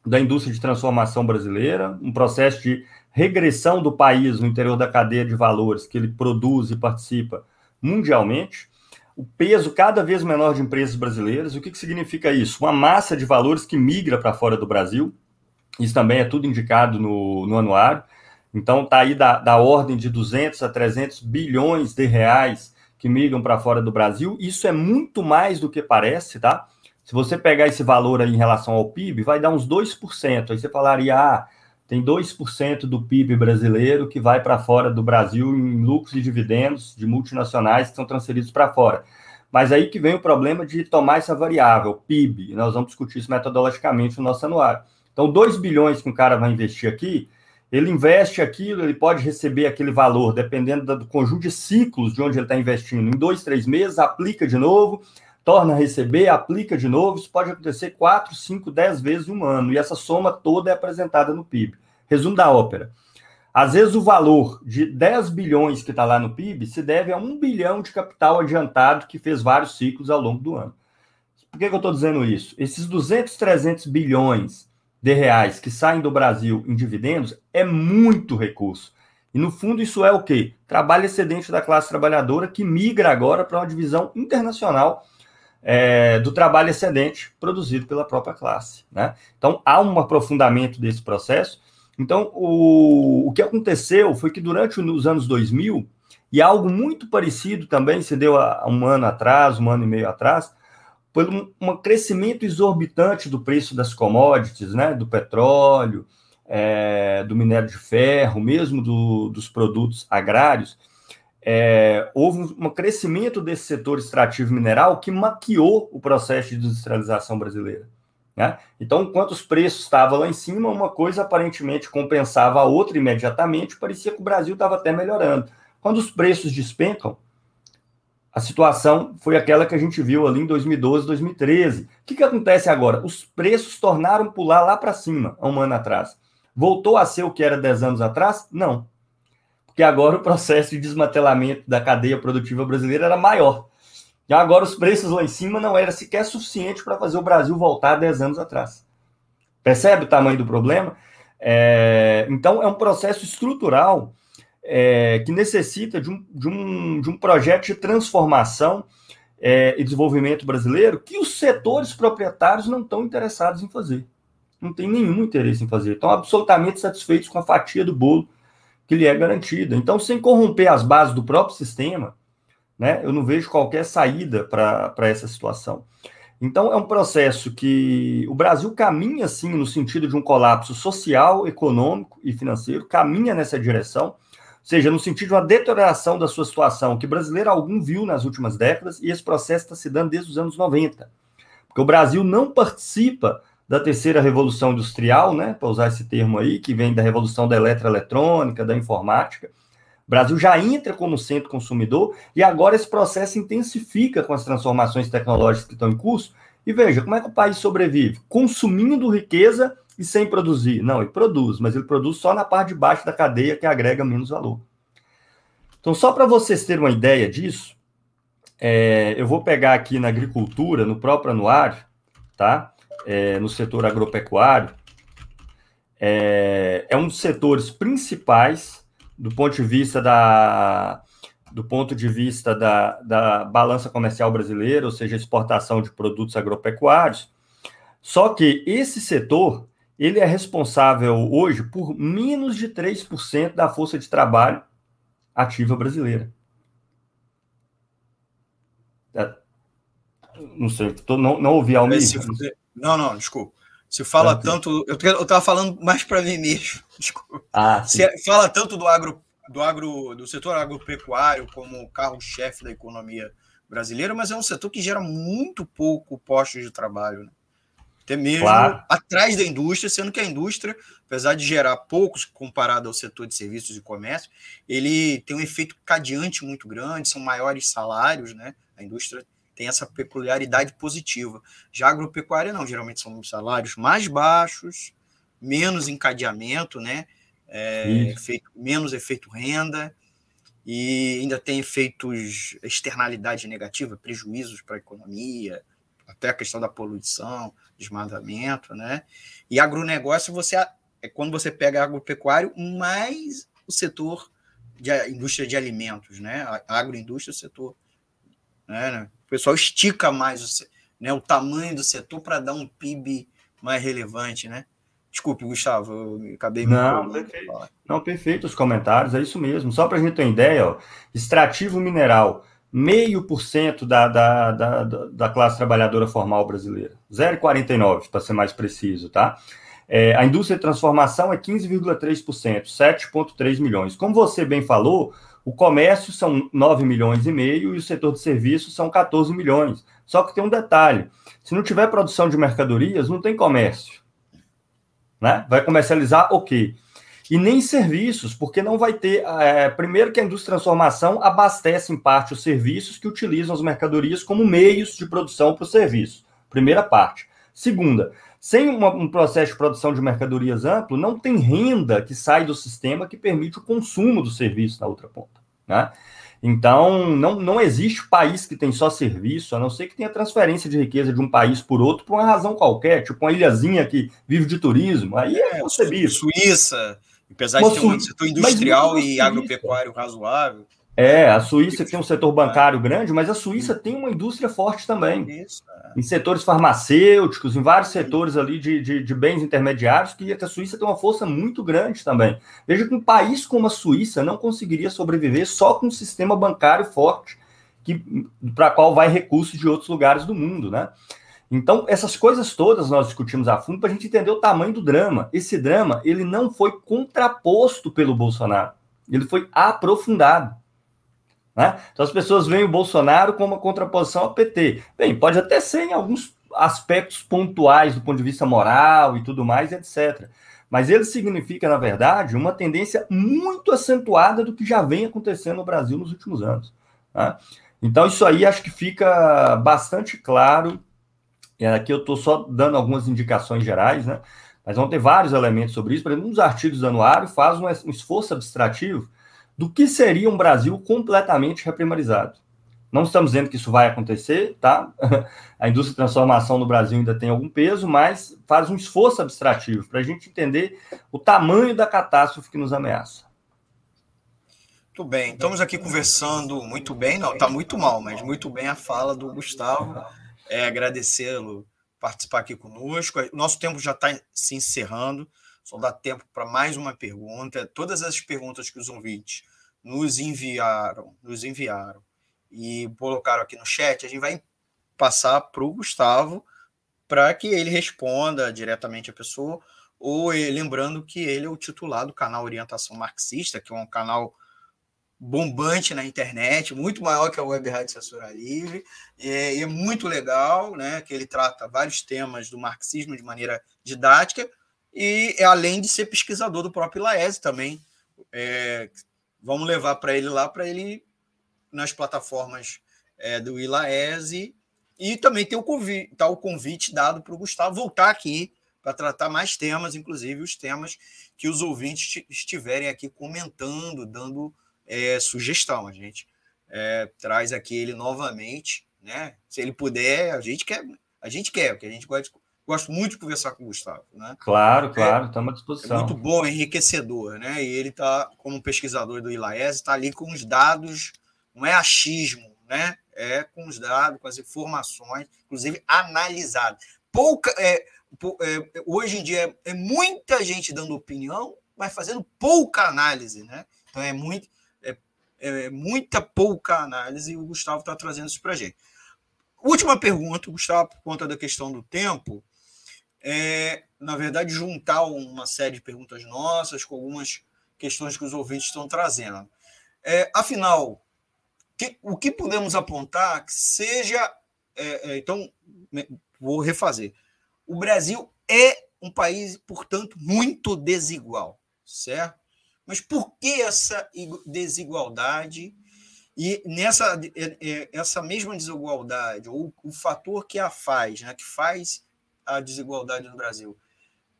S3: da indústria de transformação brasileira, um processo de regressão do país no interior da cadeia de valores que ele produz e participa mundialmente, o peso cada vez menor de empresas brasileiras. O que, que significa isso? Uma massa de valores que migra para fora do Brasil. Isso também é tudo indicado no, no anuário. Então, está aí da, da ordem de 200 a 300 bilhões de reais que migram para fora do Brasil. Isso é muito mais do que parece, tá? Se você pegar esse valor aí em relação ao PIB, vai dar uns 2%. Aí você falaria, ah, tem 2% do PIB brasileiro que vai para fora do Brasil em lucros e dividendos de multinacionais que são transferidos para fora. Mas aí que vem o problema de tomar essa variável, PIB, e nós vamos discutir isso metodologicamente no nosso anuário. Então, 2 bilhões que um cara vai investir aqui, ele investe aquilo, ele pode receber aquele valor, dependendo do conjunto de ciclos de onde ele está investindo. Em dois, três meses, aplica de novo, torna a receber, aplica de novo. Isso pode acontecer quatro, cinco, dez vezes em um ano. E essa soma toda é apresentada no PIB. Resumo da ópera. Às vezes o valor de 10 bilhões que está lá no PIB se deve a um bilhão de capital adiantado que fez vários ciclos ao longo do ano. Por que, que eu estou dizendo isso? Esses 200, 300 bilhões de reais que saem do Brasil em dividendos é muito recurso. E no fundo isso é o quê? Trabalho excedente da classe trabalhadora que migra agora para uma divisão internacional é, do trabalho excedente produzido pela própria classe. Né? Então, há um aprofundamento desse processo. Então, o, o que aconteceu foi que durante os anos 2000, e algo muito parecido também se deu há um ano atrás, um ano e meio atrás, foi um, um crescimento exorbitante do preço das commodities, né, do petróleo, é, do minério de ferro, mesmo do, dos produtos agrários, é, houve um crescimento desse setor extrativo mineral que maquiou o processo de industrialização brasileira. Né? Então, enquanto os preços estavam lá em cima, uma coisa aparentemente compensava a outra imediatamente, parecia que o Brasil estava até melhorando. Quando os preços despencam, a situação foi aquela que a gente viu ali em 2012, 2013. O que, que acontece agora? Os preços tornaram pular lá para cima, há um ano atrás. Voltou a ser o que era 10 anos atrás? Não que agora o processo de desmantelamento da cadeia produtiva brasileira era maior. E agora os preços lá em cima não era sequer suficiente para fazer o Brasil voltar 10 anos atrás. Percebe o tamanho do problema? É, então, é um processo estrutural é, que necessita de um, de, um, de um projeto de transformação é, e desenvolvimento brasileiro que os setores proprietários não estão interessados em fazer. Não tem nenhum interesse em fazer. Estão absolutamente satisfeitos com a fatia do bolo que lhe é garantida. Então, sem corromper as bases do próprio sistema, né, eu não vejo qualquer saída para essa situação. Então, é um processo que o Brasil caminha, sim, no sentido de um colapso social, econômico e financeiro, caminha nessa direção, ou seja, no sentido de uma deterioração da sua situação, que brasileiro algum viu nas últimas décadas, e esse processo está se dando desde os anos 90. Porque o Brasil não participa da terceira revolução industrial, né, para usar esse termo aí, que vem da revolução da eletroeletrônica, da informática. O Brasil já entra como centro consumidor e agora esse processo intensifica com as transformações tecnológicas que estão em curso. E veja, como é que o país sobrevive? Consumindo riqueza e sem produzir. Não, ele produz, mas ele produz só na parte de baixo da cadeia que agrega menos valor. Então, só para vocês terem uma ideia disso, é, eu vou pegar aqui na agricultura, no próprio anuário, tá? É, no setor agropecuário, é, é um dos setores principais do ponto de vista da, do ponto de vista da, da balança comercial brasileira, ou seja, exportação de produtos agropecuários. Só que esse setor, ele é responsável hoje por menos de 3% da força de trabalho ativa brasileira. É, não sei, tô, não, não ouvi ao mesmo.
S1: Não, não, desculpa. Se fala tanto. Eu estava falando mais para mim mesmo. Desculpa. Ah, Se é, fala tanto do agro, do agro, do setor agropecuário como carro-chefe da economia brasileira, mas é um setor que gera muito pouco postos de trabalho. Né? até mesmo claro. atrás da indústria, sendo que a indústria, apesar de gerar poucos comparado ao setor de serviços e comércio, ele tem um efeito cadeante muito grande, são maiores salários, né? A indústria tem essa peculiaridade positiva. Já a agropecuária não, geralmente são salários mais baixos, menos encadeamento, né? É, efeito, menos efeito renda e ainda tem efeitos externalidade negativa, prejuízos para a economia, até a questão da poluição, desmatamento, né? E agronegócio, você é quando você pega agropecuário, mais o setor de indústria de alimentos, né? A agroindústria, o setor. Né? O pessoal estica mais o, né, o tamanho do setor para dar um PIB mais relevante, né? Desculpe, Gustavo, eu acabei
S3: me Não, perfeito. Não, perfeito os comentários, é isso mesmo. Só para a gente ter uma ideia, ó, extrativo mineral meio por cento da, da, da, da classe trabalhadora formal brasileira. 0,49, para ser mais preciso, tá? É, a indústria de transformação é 15,3%, 7,3 milhões. Como você bem falou, o comércio são 9 milhões e meio e o setor de serviços são 14 milhões. Só que tem um detalhe: se não tiver produção de mercadorias, não tem comércio. Né? Vai comercializar o quê? e nem serviços, porque não vai ter. É, primeiro, que a indústria de transformação abastece em parte os serviços que utilizam as mercadorias como meios de produção para o serviço. Primeira parte. Segunda, sem uma, um processo de produção de mercadorias amplo, não tem renda que sai do sistema que permite o consumo do serviço na outra ponta. Né? Então, não, não existe país que tem só serviço, a não ser que tenha transferência de riqueza de um país por outro por uma razão qualquer, tipo uma ilhazinha que vive de turismo. Aí é, é concebível.
S1: Suíça, Apesar de ter um setor industrial e agropecuário razoável.
S3: É, a Suíça tem um setor bancário grande, mas a Suíça tem uma indústria forte também. É. Em setores farmacêuticos, em vários setores ali de, de, de, bens intermediários, que a Suíça tem uma força muito grande também. Veja que um país como a Suíça não conseguiria sobreviver só com um sistema bancário forte, para qual vai recursos de outros lugares do mundo, né? Então, essas coisas todas nós discutimos a fundo para a gente entender o tamanho do drama. Esse drama, ele não foi contraposto pelo Bolsonaro, ele foi aprofundado. Né? Então, as pessoas veem o Bolsonaro como uma contraposição ao PT. Bem, pode até ser em alguns aspectos pontuais do ponto de vista moral e tudo mais, etc. Mas ele significa, na verdade, uma tendência muito acentuada do que já vem acontecendo no Brasil nos últimos anos. Né? Então, isso aí acho que fica bastante claro e aqui eu estou só dando algumas indicações gerais, né? Mas vão ter vários elementos sobre isso. Por exemplo, um dos artigos do anuário faz um esforço abstrativo do que seria um Brasil completamente reprimarizado. Não estamos dizendo que isso vai acontecer, tá? A indústria de transformação no Brasil ainda tem algum peso, mas faz um esforço abstrativo para a gente entender o tamanho da catástrofe que nos ameaça.
S1: Muito bem, estamos aqui conversando muito bem, não, está muito mal, mas muito bem a fala do Gustavo é, agradecê-lo participar aqui conosco. Nosso tempo já está se encerrando, só dá tempo para mais uma pergunta. Todas as perguntas que os ouvintes nos enviaram, nos enviaram e colocaram aqui no chat, a gente vai passar para o Gustavo para que ele responda diretamente a pessoa, ou lembrando que ele é o titular do canal Orientação Marxista, que é um canal bombante na internet, muito maior que a Web Rádio Censura Livre, e é, e é, muito legal, né, que ele trata vários temas do marxismo de maneira didática, e é além de ser pesquisador do próprio Laese também. É, vamos levar para ele lá, para ele nas plataformas é, do Ilaese, e também tem o convite, tá o convite dado para o Gustavo voltar aqui para tratar mais temas, inclusive os temas que os ouvintes estiverem aqui comentando, dando é, sugestão. A gente é, traz aqui ele novamente, né? Se ele puder, a gente quer, a gente quer, porque a gente gosta, gosta muito de conversar com o Gustavo, né?
S3: Claro, claro, estamos à disposição.
S1: É muito bom, enriquecedor, né? E ele está, como pesquisador do ILAES, está ali com os dados, não é achismo, né? É com os dados, com as informações, inclusive analisadas. Pouca, é, é, hoje em dia é muita gente dando opinião, mas fazendo pouca análise, né? Então é muito é, muita pouca análise e o Gustavo está trazendo isso para a gente. Última pergunta, Gustavo, por conta da questão do tempo, é, na verdade, juntar uma série de perguntas nossas com algumas questões que os ouvintes estão trazendo. É, afinal, que, o que podemos apontar que seja. É, é então, vou refazer. O Brasil é um país, portanto, muito desigual, certo? Mas por que essa desigualdade? E nessa essa mesma desigualdade, ou o fator que a faz, né, que faz a desigualdade no Brasil,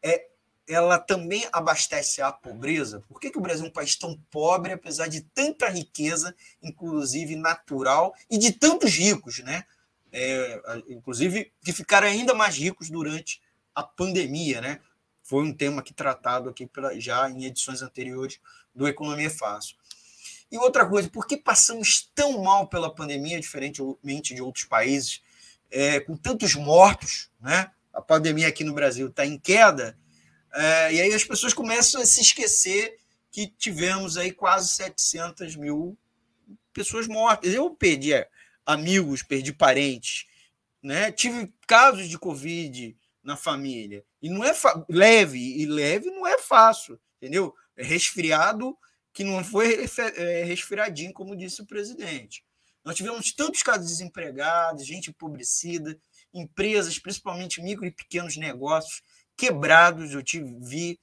S1: é ela também abastece a pobreza? Por que, que o Brasil é um país tão pobre, apesar de tanta riqueza, inclusive natural, e de tantos ricos, né? É, inclusive que ficaram ainda mais ricos durante a pandemia, né? Foi um tema que tratado aqui pela, já em edições anteriores do Economia Fácil. E outra coisa, por que passamos tão mal pela pandemia, diferentemente de outros países, é, com tantos mortos, né? A pandemia aqui no Brasil está em queda, é, e aí as pessoas começam a se esquecer que tivemos aí quase 700 mil pessoas mortas. Eu perdi é, amigos, perdi parentes, né? tive casos de Covid na família. E não é leve, e leve não é fácil, entendeu? É resfriado que não foi é, resfriadinho, como disse o presidente. Nós tivemos tantos casos de desempregados, gente empobrecida, empresas, principalmente micro e pequenos negócios, quebrados. Eu tive, vi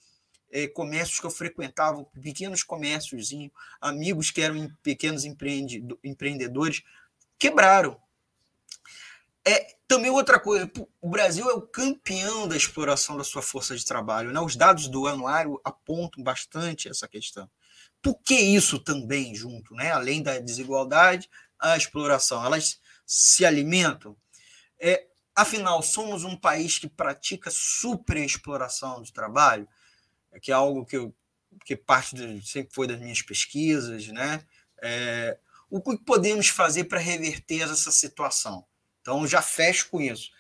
S1: é, comércios que eu frequentava, pequenos comércios, amigos que eram pequenos empreendedores, quebraram. É, também outra coisa, o Brasil é o campeão da exploração da sua força de trabalho. Né? Os dados do anuário apontam bastante essa questão. Por que isso também junto? Né? Além da desigualdade, a exploração. Elas se alimentam. É, Afinal, somos um país que pratica superexploração do trabalho, que é algo que, eu, que parte sempre foi das minhas pesquisas, né? É, o que podemos fazer para reverter essa situação? Então, já fecho com isso.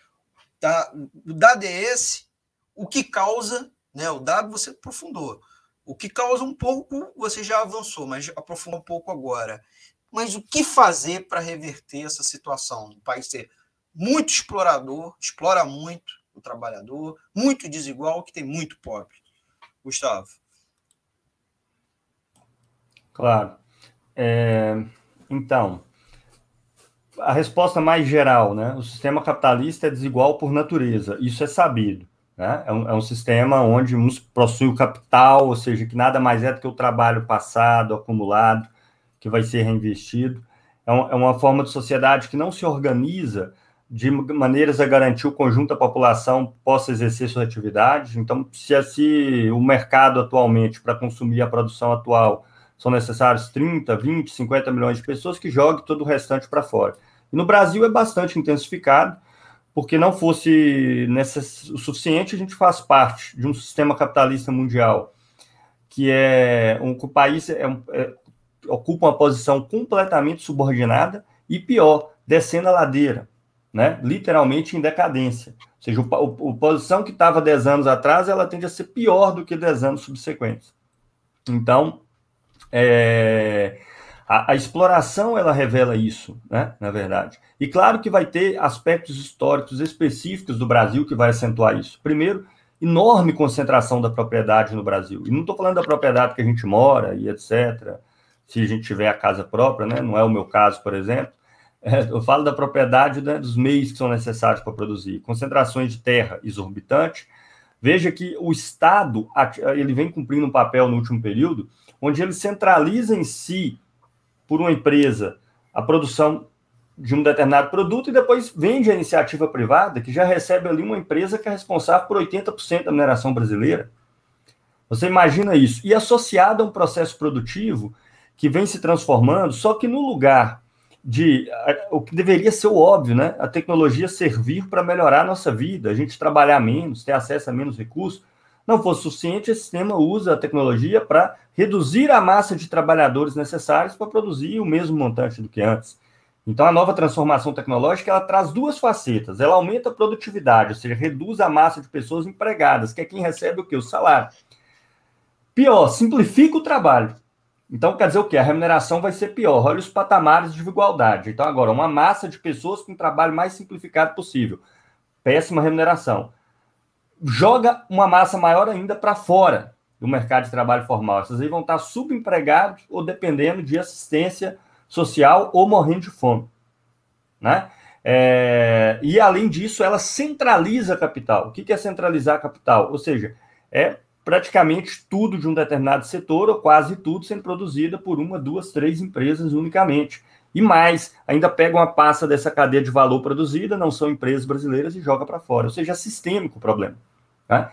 S1: Tá? O dado é esse, o que causa, né? o dado você aprofundou. O que causa um pouco, você já avançou, mas aprofunda um pouco agora. Mas o que fazer para reverter essa situação? O país ser muito explorador, explora muito o trabalhador, muito desigual, que tem muito pobre. Gustavo.
S3: Claro. É, então, a resposta mais geral, né? O sistema capitalista é desigual por natureza, isso é sabido. Né? É, um, é um sistema onde uns possuem o capital, ou seja, que nada mais é do que o trabalho passado, acumulado, que vai ser reinvestido. É, um, é uma forma de sociedade que não se organiza de maneiras a garantir o conjunto da população possa exercer suas atividades. Então, se, se o mercado atualmente, para consumir a produção atual, são necessários 30, 20, 50 milhões de pessoas, que jogue todo o restante para fora. E no Brasil é bastante intensificado, porque não fosse necess... o suficiente, a gente faz parte de um sistema capitalista mundial, que é um, o país é, é, ocupa uma posição completamente subordinada e pior, descendo a ladeira né, literalmente em decadência. Ou seja, o, a posição que estava 10 anos atrás, ela tende a ser pior do que 10 anos subsequentes. Então, é, a, a, exploração, ela revela isso, né, na verdade. E claro que vai ter aspectos históricos específicos do Brasil que vai acentuar isso. Primeiro, enorme concentração da propriedade no Brasil. E não estou falando da propriedade que a gente mora e etc., se a gente tiver a casa própria, né, não é o meu caso, por exemplo, eu falo da propriedade né, dos meios que são necessários para produzir. Concentrações de terra exorbitante. Veja que o Estado ele vem cumprindo um papel no último período, onde ele centraliza em si, por uma empresa, a produção de um determinado produto e depois vende a iniciativa privada, que já recebe ali uma empresa que é responsável por 80% da mineração brasileira. Você imagina isso. E associado a um processo produtivo que vem se transformando, só que no lugar de o que deveria ser o óbvio, né? A tecnologia servir para melhorar a nossa vida, a gente trabalhar menos, ter acesso a menos recursos. Não fosse suficiente, esse sistema usa a tecnologia para reduzir a massa de trabalhadores necessários para produzir o mesmo montante do que antes. Então, a nova transformação tecnológica ela traz duas facetas. Ela aumenta a produtividade, ou seja, reduz a massa de pessoas empregadas, que é quem recebe o que? O salário. Pior, simplifica o trabalho. Então, quer dizer o quê? A remuneração vai ser pior. Olha os patamares de igualdade. Então, agora, uma massa de pessoas com trabalho mais simplificado possível. Péssima remuneração. Joga uma massa maior ainda para fora do mercado de trabalho formal. Essas aí vão estar subempregados ou dependendo de assistência social ou morrendo de fome. Né? É, e, além disso, ela centraliza capital. O que é centralizar capital? Ou seja, é praticamente tudo de um determinado setor, ou quase tudo, sendo produzida por uma, duas, três empresas unicamente. E mais, ainda pega uma pasta dessa cadeia de valor produzida, não são empresas brasileiras, e joga para fora. Ou seja, é sistêmico o problema. Né?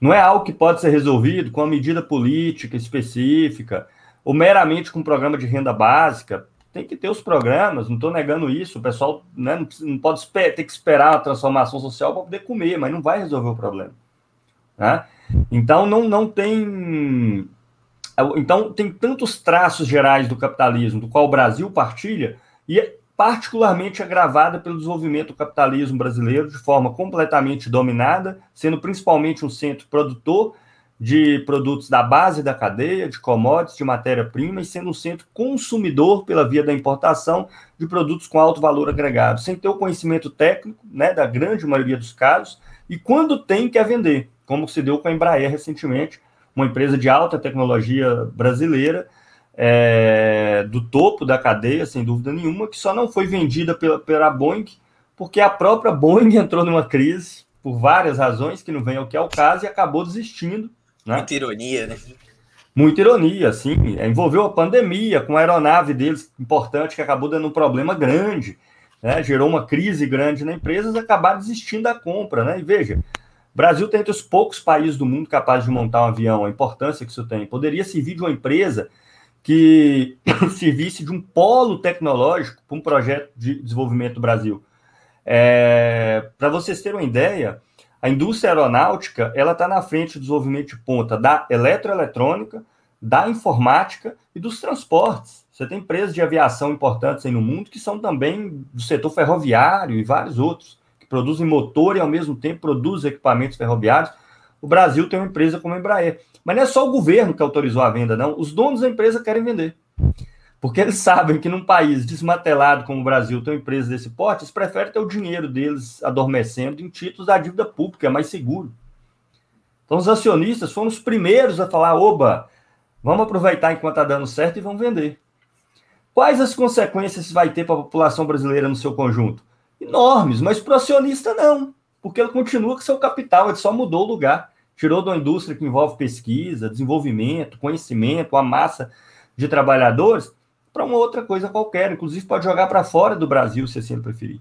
S3: Não é algo que pode ser resolvido com uma medida política específica, ou meramente com um programa de renda básica. Tem que ter os programas, não estou negando isso. O pessoal né, não pode ter que esperar a transformação social para poder comer, mas não vai resolver o problema. Né? Então, não, não tem. Então, tem tantos traços gerais do capitalismo, do qual o Brasil partilha, e é particularmente agravada pelo desenvolvimento do capitalismo brasileiro de forma completamente dominada, sendo principalmente um centro produtor de produtos da base da cadeia, de commodities, de matéria-prima, e sendo um centro consumidor pela via da importação de produtos com alto valor agregado, sem ter o conhecimento técnico, né, da grande maioria dos casos, e quando tem, quer vender, como se deu com a Embraer recentemente, uma empresa de alta tecnologia brasileira, é, do topo da cadeia, sem dúvida nenhuma, que só não foi vendida pela, pela Boeing, porque a própria Boeing entrou numa crise, por várias razões, que não vem ao que é o caso, e acabou desistindo.
S1: Né? Muita ironia, né?
S3: Muita ironia, sim. Envolveu a pandemia, com a aeronave deles importante, que acabou dando um problema grande, né? gerou uma crise grande na empresa, e acabaram desistindo da compra. Né? E veja, Brasil tem entre os poucos países do mundo capazes de montar um avião, a importância que isso tem. Poderia servir de uma empresa que servisse de um polo tecnológico para um projeto de desenvolvimento do Brasil. É, para vocês terem uma ideia, a indústria aeronáutica ela está na frente do desenvolvimento de ponta da eletroeletrônica, da informática e dos transportes. Você tem empresas de aviação importantes aí no mundo que são também do setor ferroviário e vários outros, produzem motor e ao mesmo tempo produzem equipamentos ferroviários. O Brasil tem uma empresa como a Embraer. Mas não é só o governo que autorizou a venda, não. Os donos da empresa querem vender. Porque eles sabem que num país desmatelado como o Brasil tem empresas desse porte, eles preferem ter o dinheiro deles adormecendo em títulos da dívida pública, é mais seguro. Então, os acionistas foram os primeiros a falar: oba, vamos aproveitar enquanto está dando certo e vamos vender. Quais as consequências vai ter para a população brasileira no seu conjunto? Enormes, mas para o acionista não, porque ele continua com seu capital, ele só mudou o lugar tirou da indústria que envolve pesquisa, desenvolvimento, conhecimento, uma massa de trabalhadores, para uma outra coisa qualquer. Inclusive, pode jogar para fora do Brasil, se assim preferir.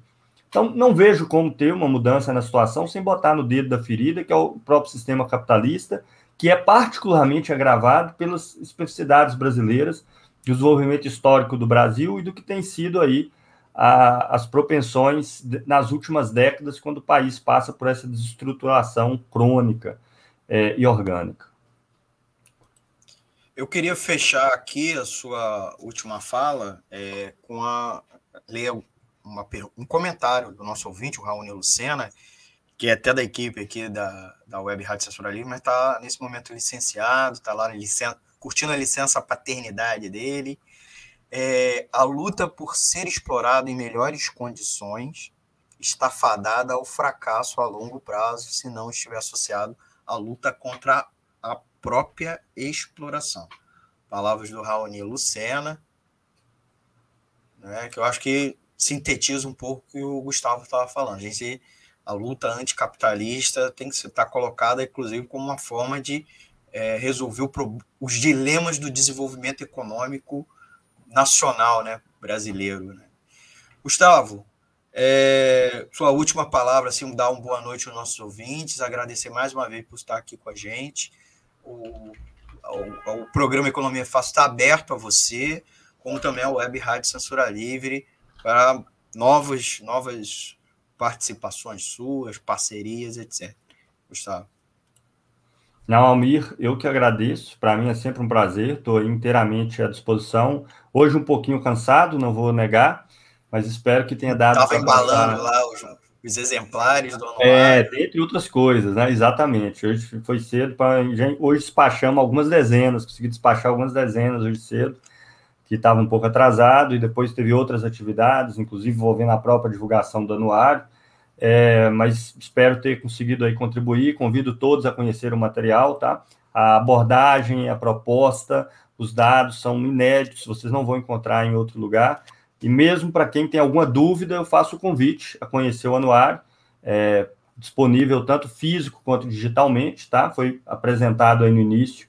S3: Então, não vejo como ter uma mudança na situação sem botar no dedo da ferida, que é o próprio sistema capitalista, que é particularmente agravado pelas especificidades brasileiras, do desenvolvimento histórico do Brasil e do que tem sido aí a, as propensões de, nas últimas décadas, quando o país passa por essa desestruturação crônica é, e orgânica.
S1: Eu queria fechar aqui a sua última fala é, com a ler uma, um comentário do nosso ouvinte, o Raoni Lucena, que é até da equipe aqui da, da Web Rádio Censura Livre, mas está nesse momento licenciado, está lá licen curtindo a licença paternidade dele. É, a luta por ser explorado em melhores condições está fadada ao fracasso a longo prazo se não estiver associado a luta contra a própria exploração. Palavras do Raoni Lucena, né, que eu acho que sintetiza um pouco o que o Gustavo estava falando. A, gente, a luta anticapitalista tem que estar colocada, inclusive, como uma forma de é, resolver os dilemas do desenvolvimento econômico nacional né, brasileiro. Né? Gustavo, é, sua última palavra, assim, dar uma boa noite aos nossos ouvintes, agradecer mais uma vez por estar aqui com a gente. O, o, o programa Economia Fácil está aberto a você, como também a Web Rádio Censura Livre, para novas, novas participações suas, parcerias, etc. Gustavo.
S3: Não, Almir, eu que agradeço. Para mim é sempre um prazer, estou inteiramente à disposição. Hoje um pouquinho cansado, não vou negar, mas espero que tenha dado.
S1: Estava embalando lá os, os, exemplares do
S3: anuário. É, dentre outras coisas, né? Exatamente. Hoje foi cedo para. Hoje despachamos algumas dezenas, consegui despachar algumas dezenas hoje cedo, que estava um pouco atrasado, e depois teve outras atividades, inclusive envolvendo a própria divulgação do anuário. É, mas espero ter conseguido aí contribuir. Convido todos a conhecer o material, tá? A abordagem, a proposta, os dados são inéditos, vocês não vão encontrar em outro lugar E mesmo para quem tem alguma dúvida, eu faço o convite a conhecer o anuário, é, disponível tanto físico quanto digitalmente, tá? Foi apresentado aí no início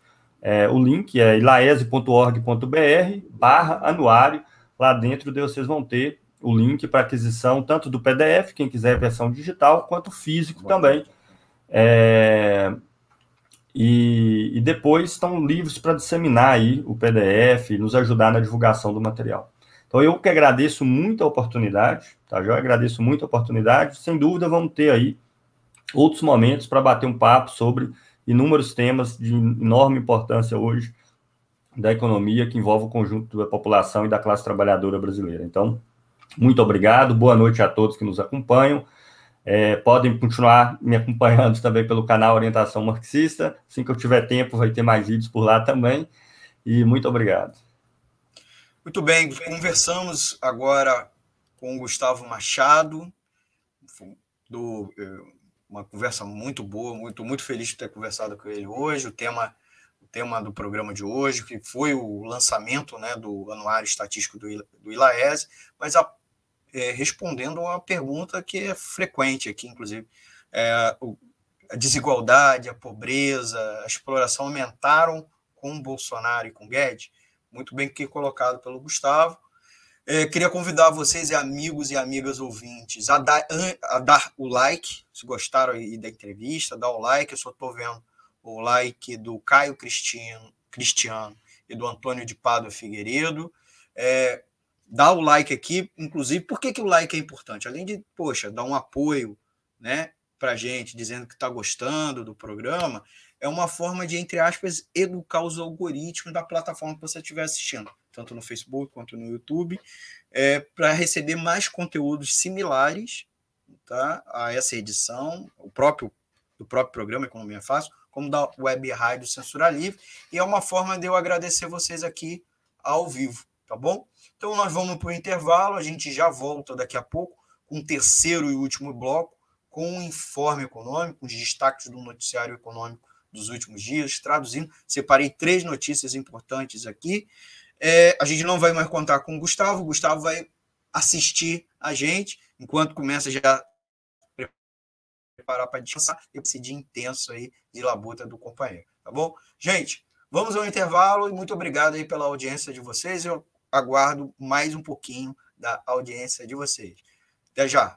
S3: é, o link, é ilaese.org.br barra anuário. Lá dentro vocês vão ter o link para aquisição tanto do PDF, quem quiser versão digital, quanto físico Bom, também. É, e, e, depois estão livres para disseminar aí o PDF e nos ajudar na divulgação do material. Então, eu que agradeço muito a oportunidade, tá? Eu agradeço muito a oportunidade. Sem dúvida, vamos ter aí outros momentos para bater um papo sobre inúmeros temas de enorme importância hoje da economia que envolve o conjunto da população e da classe trabalhadora brasileira. Então, muito obrigado, boa noite a todos que nos acompanham. É, podem continuar me acompanhando também pelo canal Orientação Marxista. Assim que eu tiver tempo, vai ter mais vídeos por lá também. E muito obrigado.
S1: Muito bem, conversamos agora com o Gustavo Machado, do, eh, uma conversa muito boa, muito, muito feliz de ter conversado com ele hoje. O tema, tema do programa de hoje, que foi o lançamento né, do Anuário Estatístico do, do ILAES, mas a é, respondendo uma pergunta que é frequente aqui, inclusive. É, o, a desigualdade, a pobreza, a exploração aumentaram com Bolsonaro e com Guedes? Muito bem que colocado pelo Gustavo. É, queria convidar vocês, amigos e amigas ouvintes, a dar, a dar o like, se gostaram aí da entrevista, dá o like. Eu só estou vendo o like do Caio Cristiano, Cristiano e do Antônio de Pádua Figueiredo. É, dá o like aqui, inclusive, por que, que o like é importante? Além de, poxa, dar um apoio né, para gente, dizendo que está gostando do programa, é uma forma de, entre aspas, educar os algoritmos da plataforma que você estiver assistindo, tanto no Facebook quanto no YouTube, é, para receber mais conteúdos similares tá, a essa edição, o próprio do próprio programa Economia Fácil, como da Web Rádio Censura Livre, e é uma forma de eu agradecer vocês aqui ao vivo, tá bom? Então, nós vamos para o intervalo, a gente já volta daqui a pouco com o terceiro e último bloco, com um informe econômico, os destaques do noticiário econômico dos últimos dias, traduzindo. Separei três notícias importantes aqui. É, a gente não vai mais contar com o Gustavo, o Gustavo vai assistir a gente, enquanto começa já preparar para descansar esse dia intenso aí de labuta do companheiro, tá bom? Gente, vamos ao intervalo e muito obrigado aí pela audiência de vocês. Eu aguardo mais um pouquinho da audiência de vocês. Até já!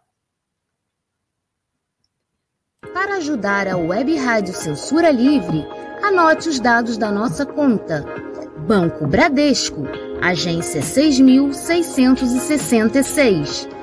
S5: Para ajudar a Web Rádio Censura Livre, anote os dados da nossa conta. Banco Bradesco, agência 6666,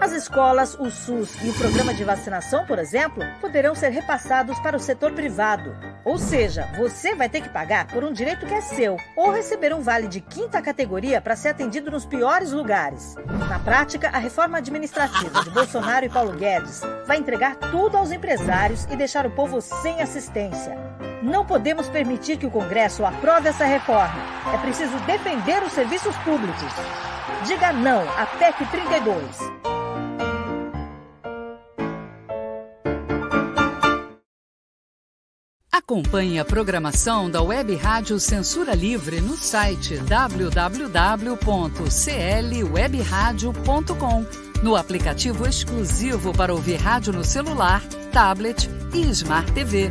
S6: As escolas, o SUS e o programa de vacinação, por exemplo, poderão ser repassados para o setor privado. Ou seja, você vai ter que pagar por um direito que é seu ou receber um vale de quinta categoria para ser atendido nos piores lugares. Na prática, a reforma administrativa de Bolsonaro e Paulo Guedes vai entregar tudo aos empresários e deixar o povo sem assistência. Não podemos permitir que o Congresso aprove essa reforma. É preciso defender os serviços públicos. Diga não à PEC 32.
S4: Acompanhe a programação da Web Rádio Censura Livre no site www.clwebradio.com, no aplicativo exclusivo para ouvir rádio no celular, tablet e Smart TV.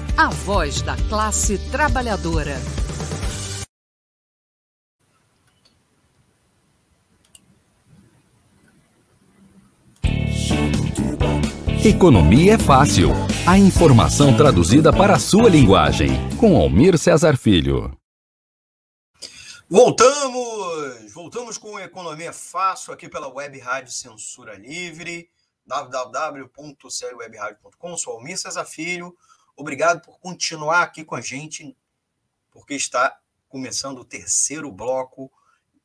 S4: A voz da classe trabalhadora.
S2: Economia é fácil. A informação traduzida para a sua linguagem. Com Almir Cesar Filho.
S1: Voltamos! Voltamos com Economia Fácil aqui pela Web Rádio Censura Livre, www.clwebradio.com. Sou Almir Cesar Filho. Obrigado por continuar aqui com a gente, porque está começando o terceiro bloco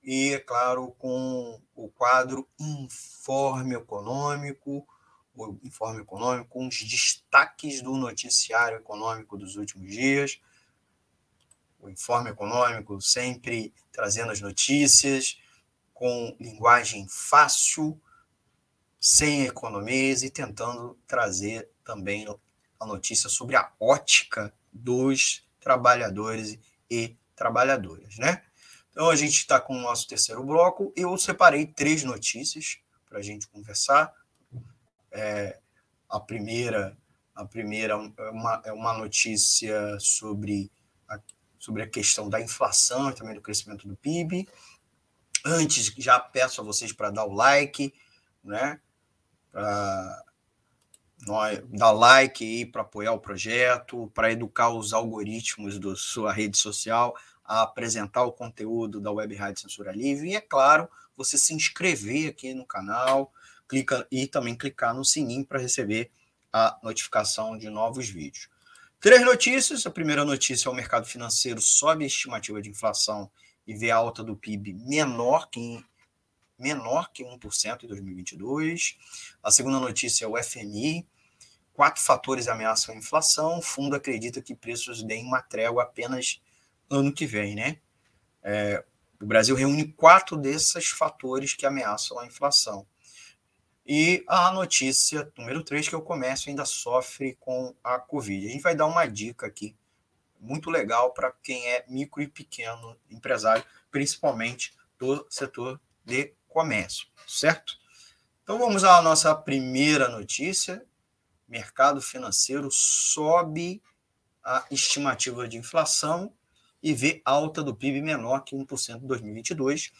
S1: e, é claro, com o quadro Informe Econômico, o Informe Econômico, com os destaques do noticiário econômico dos últimos dias. O Informe Econômico sempre trazendo as notícias com linguagem fácil, sem economias e tentando trazer também a notícia sobre a ótica dos trabalhadores e trabalhadoras, né? Então a gente está com o nosso terceiro bloco. Eu separei três notícias para a gente conversar. É, a primeira, a primeira é uma, é uma notícia sobre a, sobre a questão da inflação e também do crescimento do PIB. Antes, já peço a vocês para dar o like, né? Para dar like aí para apoiar o projeto, para educar os algoritmos da sua rede social a apresentar o conteúdo da Web Rádio Censura Livre e, é claro, você se inscrever aqui no canal, clica e também clicar no sininho para receber a notificação de novos vídeos. Três notícias. A primeira notícia é o mercado financeiro sobe a estimativa de inflação e vê a alta do PIB menor que menor que 1% em 2022. A segunda notícia é o FMI. Quatro fatores ameaçam a inflação. O fundo acredita que preços deem uma trégua apenas ano que vem, né? É, o Brasil reúne quatro desses fatores que ameaçam a inflação. E a notícia número 3, que é o comércio ainda sofre com a Covid. A gente vai dar uma dica aqui, muito legal para quem é micro e pequeno empresário, principalmente do setor de comércio, certo? Então vamos à nossa primeira notícia. Mercado financeiro sobe a estimativa de inflação e vê alta do PIB menor que 1% em 2022.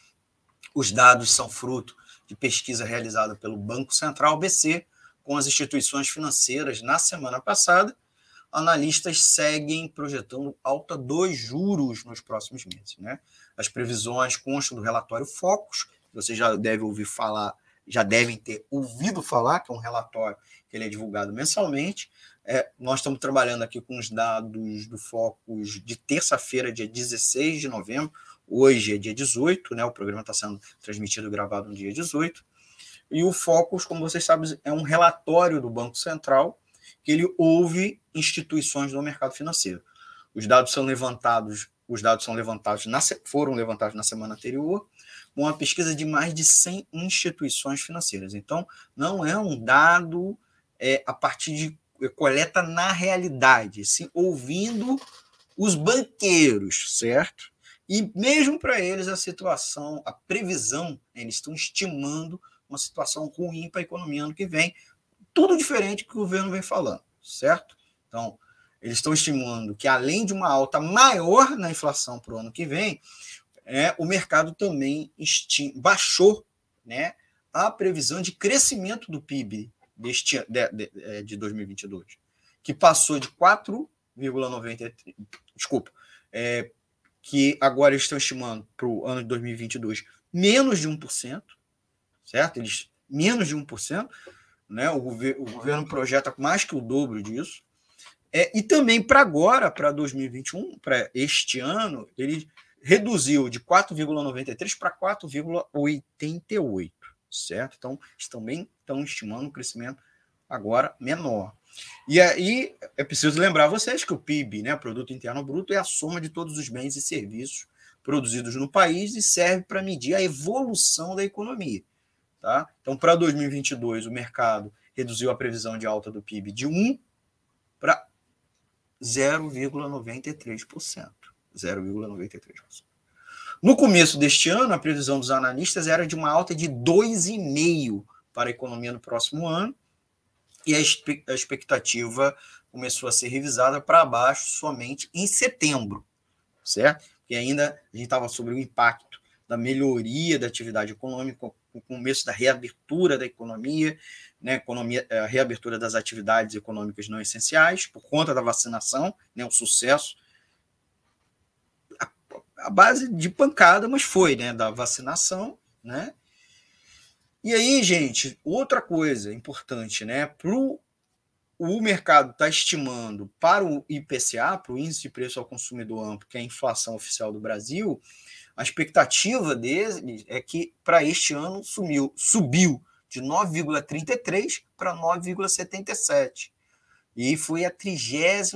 S1: Os dados são fruto de pesquisa realizada pelo Banco Central BC com as instituições financeiras na semana passada. Analistas seguem projetando alta dos juros nos próximos meses. Né? As previsões constam do relatório Focus, você já deve ouvir falar, já devem ter ouvido falar, que é um relatório que ele é divulgado mensalmente. É, nós estamos trabalhando aqui com os dados do Focus de terça-feira, dia 16 de novembro. Hoje é dia 18, né? O programa está sendo transmitido e gravado no dia 18. E o Focus, como vocês sabem, é um relatório do Banco Central que ele ouve instituições do mercado financeiro. Os dados são levantados, os dados são levantados na, foram levantados na semana anterior uma pesquisa de mais de 100 instituições financeiras. Então, não é um dado é, a partir de é, coleta na realidade, sim, ouvindo os banqueiros, certo? E mesmo para eles a situação, a previsão, eles estão estimando uma situação ruim para a economia ano que vem, tudo diferente do que o governo vem falando, certo? Então, eles estão estimando que além de uma alta maior na inflação para o ano que vem, é, o mercado também baixou né, a previsão de crescimento do PIB deste, de, de, é, de 2022, que passou de 4,93, desculpa, é, que agora estão estimando para o ano de 2022 menos de 1%, certo? Eles menos de 1%, né? O, gover o governo projeta mais que o dobro disso. É, e também para agora, para 2021, para este ano, ele reduziu de 4,93 para 4,88, certo? Então, também estão estimando um crescimento agora menor. E aí é preciso lembrar vocês que o PIB, né, Produto Interno Bruto, é a soma de todos os bens e serviços produzidos no país e serve para medir a evolução da economia. Tá? Então, para 2022, o mercado reduziu a previsão de alta do PIB de 1 para 0,93%. 0,93%. No começo deste ano, a previsão dos analistas era de uma alta de 2,5% para a economia no próximo ano, e a, expectativa começou a ser revisada para baixo somente em setembro, certo? E ainda a gente estava sobre o impacto da melhoria da atividade econômica, o começo da reabertura da economia, né, economia, a reabertura das atividades econômicas não essenciais, por conta da vacinação, né, o sucesso a base de pancada, mas foi, né, da vacinação, né? E aí, gente, outra coisa importante, né, pro o mercado está estimando para o IPCA, para o Índice de Preço ao Consumidor Amplo, que é a inflação oficial do Brasil, a expectativa dele é que para este ano sumiu, subiu de 9,33 para 9,77. E foi a 32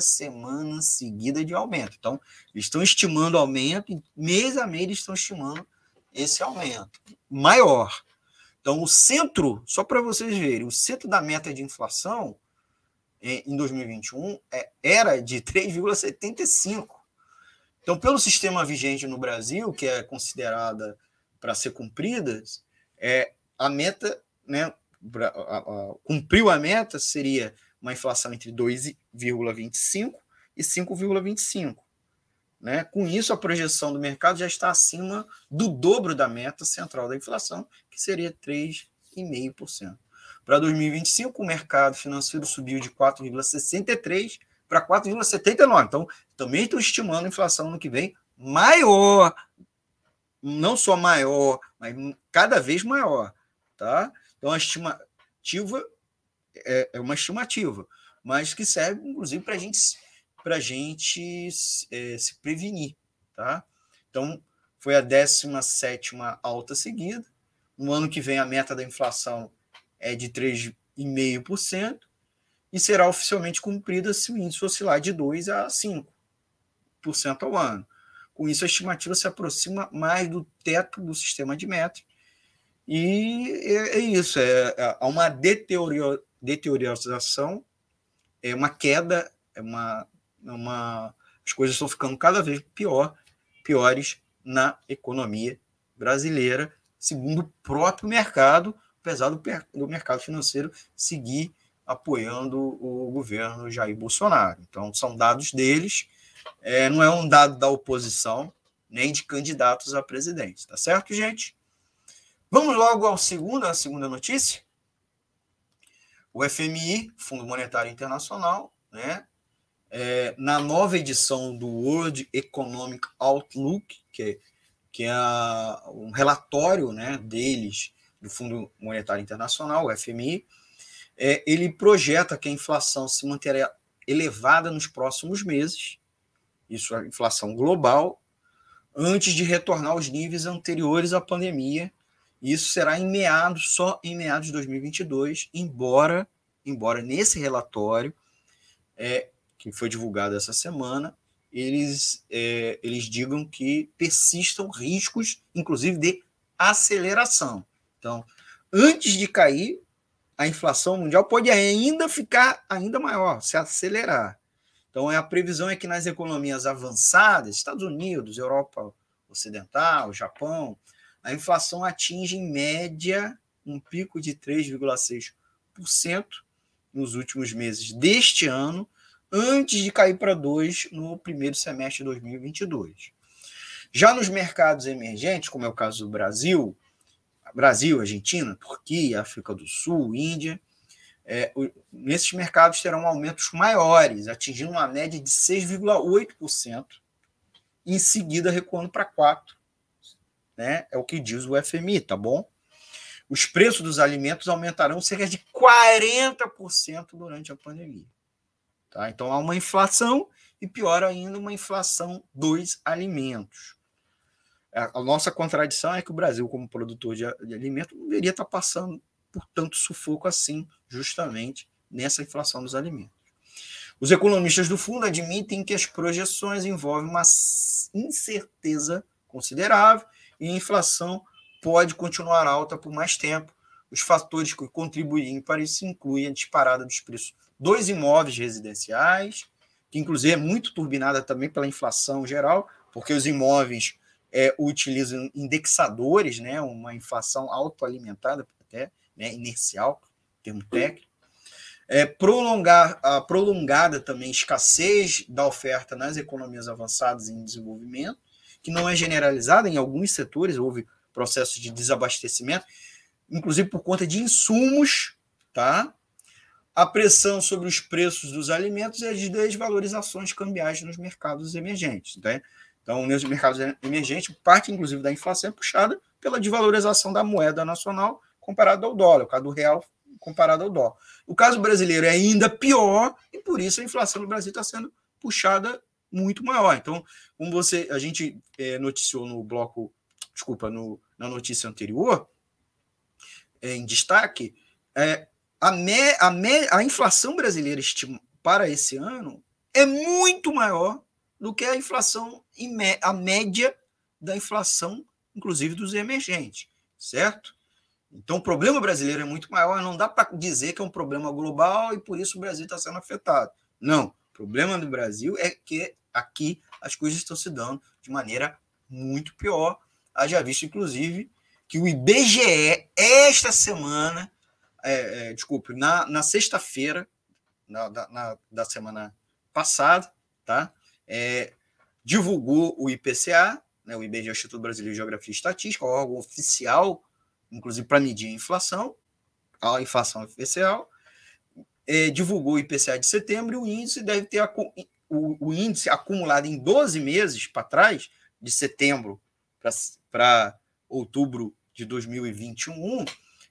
S1: semana seguida de aumento. Então, estão estimando aumento, mês a mês eles estão estimando esse aumento maior. Então, o centro, só para vocês verem, o centro da meta de inflação em 2021 é, era de 3,75. Então, pelo sistema vigente no Brasil, que é considerada para ser cumprida, é, a meta né, cumpriu a meta, seria uma inflação entre 2,25% e 5,25%. Né? Com isso, a projeção do mercado já está acima do dobro da meta central da inflação, que seria 3,5%. Para 2025, o mercado financeiro subiu de 4,63% para 4,79%. Então, também estou estimando a inflação no que vem maior. Não só maior, mas cada vez maior. Tá? Então, a estimativa é, é uma estimativa, mas que serve, inclusive, para gente, a gente é, se prevenir. Tá? Então, foi a 17 alta seguida. No ano que vem, a meta da inflação é de 3,5% e será oficialmente cumprida se o índice oscilar de 2% a 5% ao ano. Com isso, a estimativa se aproxima mais do teto do sistema de metas e é, é isso, é, é, há uma deteriorização, é uma queda, é uma, é uma, as coisas estão ficando cada vez pior, piores na economia brasileira, segundo o próprio mercado, apesar do, do mercado financeiro seguir apoiando o governo Jair Bolsonaro. Então, são dados deles, é, não é um dado da oposição, nem de candidatos a presidente, tá certo, gente? Vamos logo ao segundo, a segunda notícia. O FMI, Fundo Monetário Internacional, né, é, na nova edição do World Economic Outlook, que é, que é um relatório né, deles, do Fundo Monetário Internacional, o FMI, é, ele projeta que a inflação se manterá elevada nos próximos meses, isso é a inflação global, antes de retornar aos níveis anteriores à pandemia isso será em meados, só em meados de 2022, embora, embora nesse relatório é, que foi divulgado essa semana, eles, é, eles digam que persistam riscos, inclusive de aceleração. Então, antes de cair, a inflação mundial pode ainda ficar ainda maior, se acelerar. Então, a previsão é que nas economias avançadas, Estados Unidos, Europa Ocidental, Japão, a inflação atinge, em média, um pico de 3,6% nos últimos meses deste ano, antes de cair para 2% no primeiro semestre de 2022. Já nos mercados emergentes, como é o caso do Brasil, Brasil, Argentina, Turquia, África do Sul, Índia, é, nesses mercados terão aumentos maiores, atingindo uma média de 6,8%, em seguida recuando para 4% né? É o que diz o FMI, tá bom? Os preços dos alimentos aumentarão cerca de 40% durante a pandemia. Tá? Então há uma inflação e pior ainda, uma inflação dos alimentos. A nossa contradição é que o Brasil, como produtor de, alimento, não deveria estar passando por tanto sufoco assim, justamente nessa inflação dos alimentos. Os economistas do fundo admitem que as projeções envolvem uma incerteza considerável e inflação pode continuar alta por mais tempo. Os fatores que contribuem para isso incluem a disparada dos preços dos imóveis residenciais, que inclusive é muito turbinada também pela inflação geral, porque os imóveis é, utilizam indexadores, né, uma inflação autoalimentada, até né, inercial, termo técnico. É, prolongar a prolongada também escassez da oferta nas economias avançadas em desenvolvimento, que não é generalizada em alguns setores, houve processo de desabastecimento, inclusive por conta de insumos, tá? A pressão sobre os preços dos alimentos e as desvalorizações cambiais nos mercados emergentes, tá? Então, nos mercados emergentes, parte inclusive da inflação é puxada pela desvalorização da moeda nacional comparado ao dólar, o caso do real comparado ao dólar. O caso brasileiro é ainda pior e por isso a inflação no Brasil está sendo puxada muito maior. Então, como você, a gente é, noticiou no bloco, desculpa, no, na notícia anterior, é, em destaque, é, a, me, a, me, a inflação brasileira para esse ano é muito maior do que a inflação, a média da inflação, inclusive dos emergentes, certo? Então, o problema brasileiro é muito maior, não dá para dizer que é um problema global e por isso o Brasil está sendo afetado. Não, o problema do Brasil é que aqui as coisas estão se dando de maneira muito pior. Haja visto, inclusive, que o IBGE, esta semana, é, é, desculpe, na, na sexta-feira na, na, da semana passada, tá? É, divulgou o IPCA, né, o IBGE, Instituto Brasileiro de Geografia e Estatística, órgão oficial inclusive para medir a inflação, a inflação oficial, é, divulgou o IPCA de setembro e o índice deve ter o, o índice acumulado em 12 meses para trás, de setembro para outubro de 2021,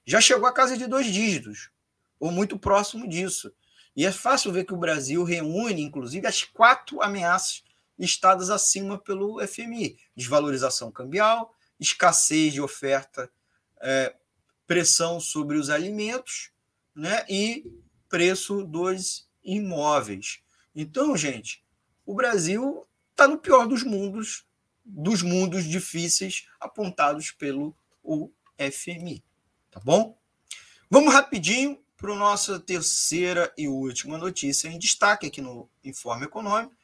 S1: já chegou a casa de dois dígitos, ou muito próximo disso. E é fácil ver que o Brasil reúne, inclusive, as quatro ameaças listadas acima pelo FMI: desvalorização cambial, escassez de oferta é, pressão sobre os alimentos né, e preço dos imóveis. Então, gente, o Brasil está no pior dos mundos, dos mundos difíceis apontados pelo UFMI. Tá bom? Vamos rapidinho para a nossa terceira e última notícia em destaque aqui no Informe Econômico.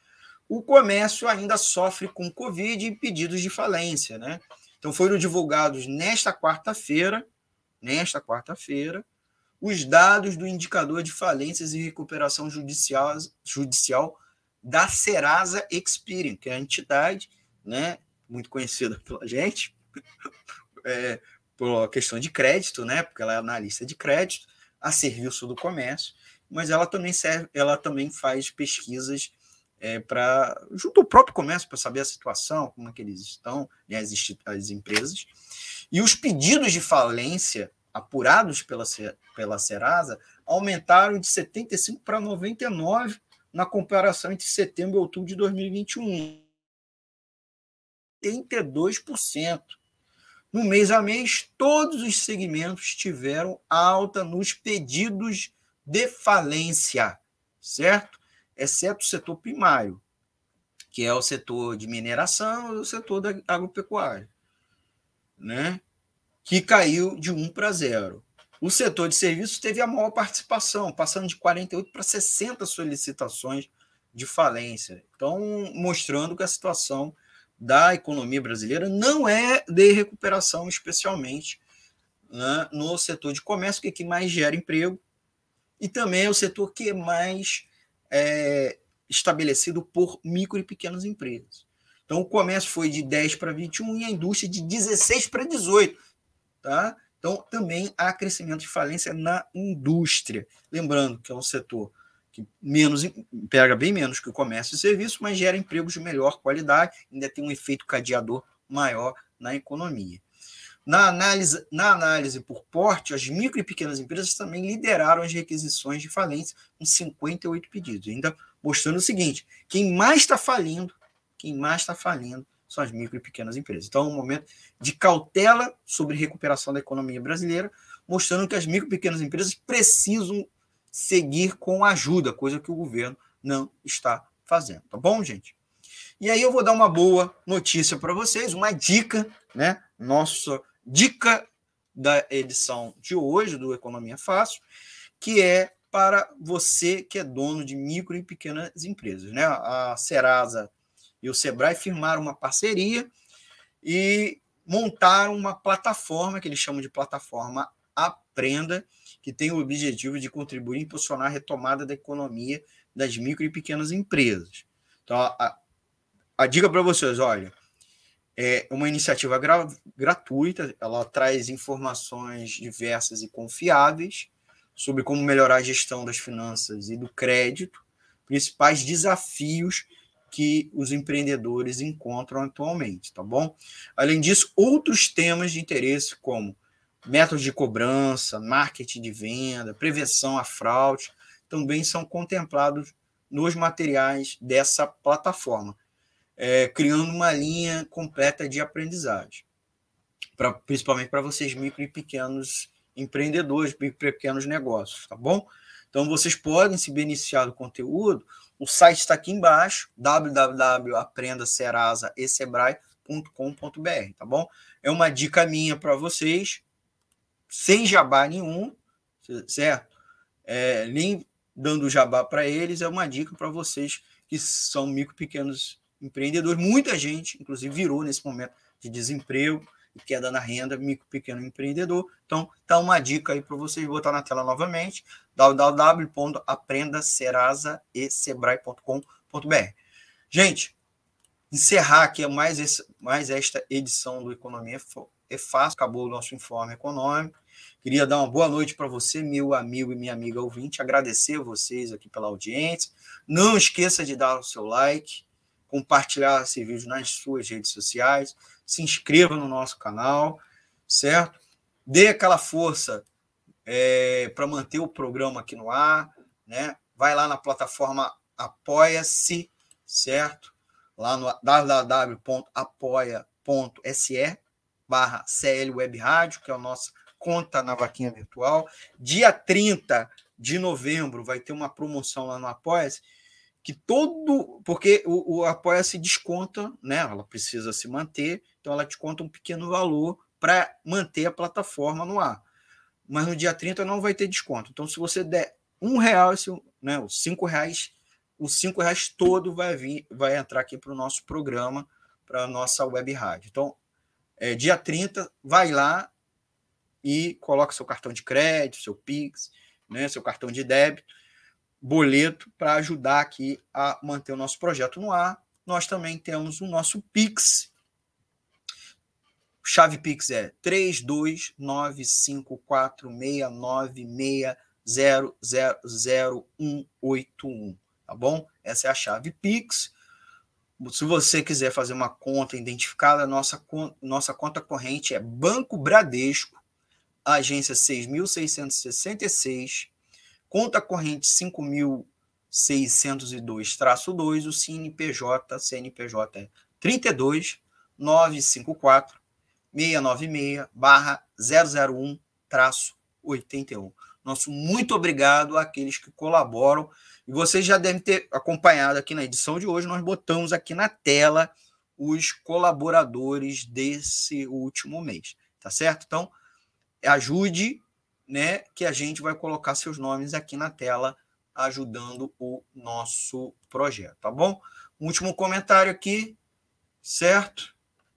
S1: O comércio ainda sofre com Covid e pedidos de falência, né? Então foram divulgados nesta quarta-feira, nesta quarta-feira, os dados do indicador de falências e recuperação judicial, judicial da Serasa Experian, que é a entidade, né, muito conhecida pela gente, é, por questão de crédito, né, porque ela é analista de crédito, a serviço do comércio, mas ela também serve, ela também faz pesquisas é, para junto ao próprio comércio para saber a situação, como é que eles estão, né, as, as empresas. E os pedidos de falência apurados pela, pela Serasa aumentaram de 75 para 99 na comparação entre setembro e outubro de 2021. 82%. No mês a mês, todos os segmentos tiveram alta nos pedidos de falência, certo? exceto o setor primário, que é o setor de mineração e o setor da agropecuária, né? Que caiu de 1 para 0. O setor de serviços teve a maior participação, passando de 48 para 60 solicitações de falência. Então, mostrando que a situação da economia brasileira não é de recuperação, especialmente né, no setor de comércio, que é que mais gera emprego, e também é o setor que mais é, estabelecido por micro e pequenas empresas. Então, o comércio foi de 10 para 21 e a indústria de 16 para 18. Tá? Então, também há crescimento de falência na indústria. Lembrando que é um setor que menos pega bem menos que o comércio e serviço, mas gera empregos de melhor qualidade, ainda tem um efeito cadeador maior na economia. Na análise, na análise por porte, as micro e pequenas empresas também lideraram as requisições de falência com 58 pedidos, ainda mostrando o seguinte: quem mais está falindo, quem mais está falindo são as micro e pequenas empresas. Então, é um momento de cautela sobre recuperação da economia brasileira, mostrando que as micro e pequenas empresas precisam seguir com ajuda, coisa que o governo não está fazendo. Tá bom, gente? E aí eu vou dar uma boa notícia para vocês, uma dica, né? Nossa dica da edição de hoje do Economia Fácil, que é para você que é dono de micro e pequenas empresas. Né? A Serasa e o Sebrae firmaram uma parceria e montaram uma plataforma que eles chamam de plataforma Aprenda, que tem o objetivo de contribuir e impulsionar a retomada da economia das micro e pequenas empresas. Então, a, a dica para vocês, olha, é uma iniciativa gra gratuita, ela traz informações diversas e confiáveis sobre como melhorar a gestão das finanças e do crédito, principais desafios que os empreendedores encontram atualmente, tá bom? Além disso, outros temas de interesse como métodos de cobrança, marketing de venda, prevenção à fraude, também são contemplados nos materiais dessa plataforma é, criando uma linha completa de aprendizagem, pra, principalmente para vocês micro e pequenos empreendedores, micro e pequenos negócios, tá bom? Então vocês podem se beneficiar do conteúdo. O site está aqui embaixo, www.aprendaserasa.com.br, tá bom? É uma dica minha para vocês, sem jabá nenhum, certo? É, nem dando jabá para eles, é uma dica para vocês que são micro pequenos empreendedor. Muita gente, inclusive, virou nesse momento de desemprego queda na renda, micro pequeno empreendedor. Então, tá uma dica aí para vocês botar na tela novamente, www.aprendaserasaesebrae.com.br. Gente, encerrar aqui mais, esse, mais esta edição do Economia é fácil, acabou o nosso informe econômico. Queria dar uma boa noite para você, meu amigo e minha amiga ouvinte, agradecer vocês aqui pela audiência. Não esqueça de dar o seu like, compartilhar esse vídeo nas suas redes sociais, se inscreva no nosso canal, certo? Dê aquela força é, para manter o programa aqui no ar, né? Vai lá na plataforma Apoia-se, certo? Lá no www.apoia.se barra CL Web Rádio, que é a nossa conta na vaquinha virtual. Dia 30 de novembro vai ter uma promoção lá no Apoia-se que todo. Porque o, o Apoia se desconta, né? Ela precisa se manter, então ela desconta um pequeno valor para manter a plataforma no ar. Mas no dia 30 não vai ter desconto. Então, se você der um real, esse, né, os cinco reais, os cinco reais todo vai vir, vai entrar aqui para o nosso programa, para a nossa web rádio. Então, é, dia 30, vai lá e coloca seu cartão de crédito, seu Pix, né, seu cartão de débito boleto para ajudar aqui a manter o nosso projeto no ar. Nós também temos o nosso Pix. Chave Pix é 3295696000181, tá bom? Essa é a chave Pix. Se você quiser fazer uma conta identificada, nossa, nossa conta corrente é Banco Bradesco, agência 6666 Conta corrente 5.602-2, o CNPJ, CNPJ é 32 954 696 barra 001 81. Nosso muito obrigado àqueles que colaboram. E vocês já devem ter acompanhado aqui na edição de hoje, nós botamos aqui na tela os colaboradores desse último mês, tá certo? Então, ajude né, que a gente vai colocar seus nomes aqui na tela ajudando o nosso projeto, tá bom? último comentário aqui, certo?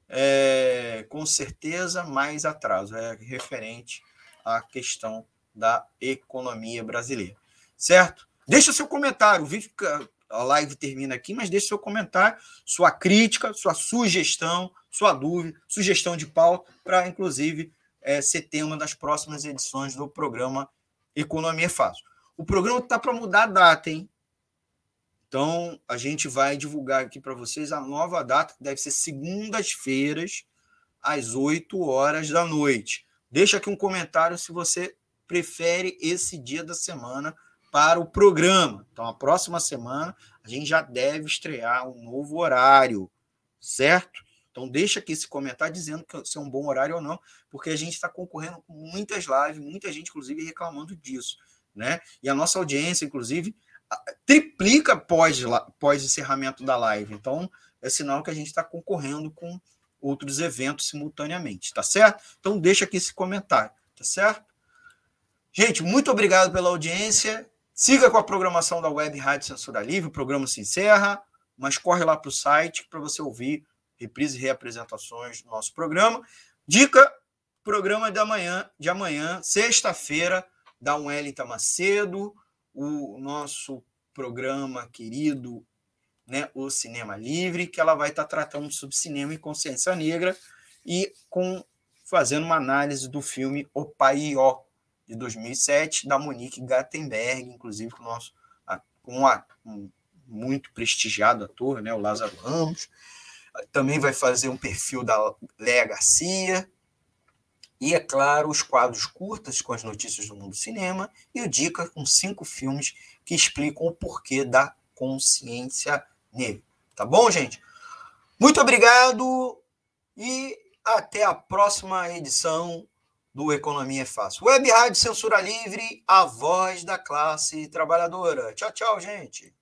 S1: É, com certeza mais atraso, é referente à questão da economia brasileira, certo? Deixa seu comentário, o vídeo, a live termina aqui, mas deixa seu comentário, sua crítica, sua sugestão, sua dúvida, sugestão de pauta, para inclusive é, ser tema das próximas edições do programa Economia Fácil. O programa está para mudar a data, hein? Então, a gente vai divulgar aqui para vocês a nova data, que deve ser segundas-feiras, às 8 horas da noite. Deixa aqui um comentário se você prefere esse dia da semana para o programa. Então, a próxima semana a gente já deve estrear um novo horário, certo? Então, deixa aqui esse comentário dizendo se é um bom horário ou não, porque a gente está concorrendo com muitas lives, muita gente, inclusive, reclamando disso. Né? E a nossa audiência, inclusive, triplica pós, pós encerramento da live. Então, é sinal que a gente está concorrendo com outros eventos simultaneamente, tá certo? Então deixa aqui esse comentário, tá certo? Gente, muito obrigado pela audiência. Siga com a programação da Web Rádio Censura Livre, o programa se encerra, mas corre lá para o site para você ouvir reprises e reapresentações do nosso programa. Dica, programa de amanhã, de amanhã, sexta-feira, da Wellington Macedo, o nosso programa querido, né, o Cinema Livre, que ela vai estar tratando sobre cinema e consciência negra e com fazendo uma análise do filme O Paió, de 2007, da Monique Gattenberg, inclusive com o nosso com um muito prestigiado ator, né, o Lázaro Ramos. Também vai fazer um perfil da Léa Garcia. E, é claro, os quadros curtas com as notícias do mundo do cinema e o Dica com cinco filmes que explicam o porquê da consciência negra. Tá bom, gente? Muito obrigado e até a próxima edição do Economia é Fácil. Web Rádio Censura Livre, a voz da classe trabalhadora. Tchau, tchau, gente.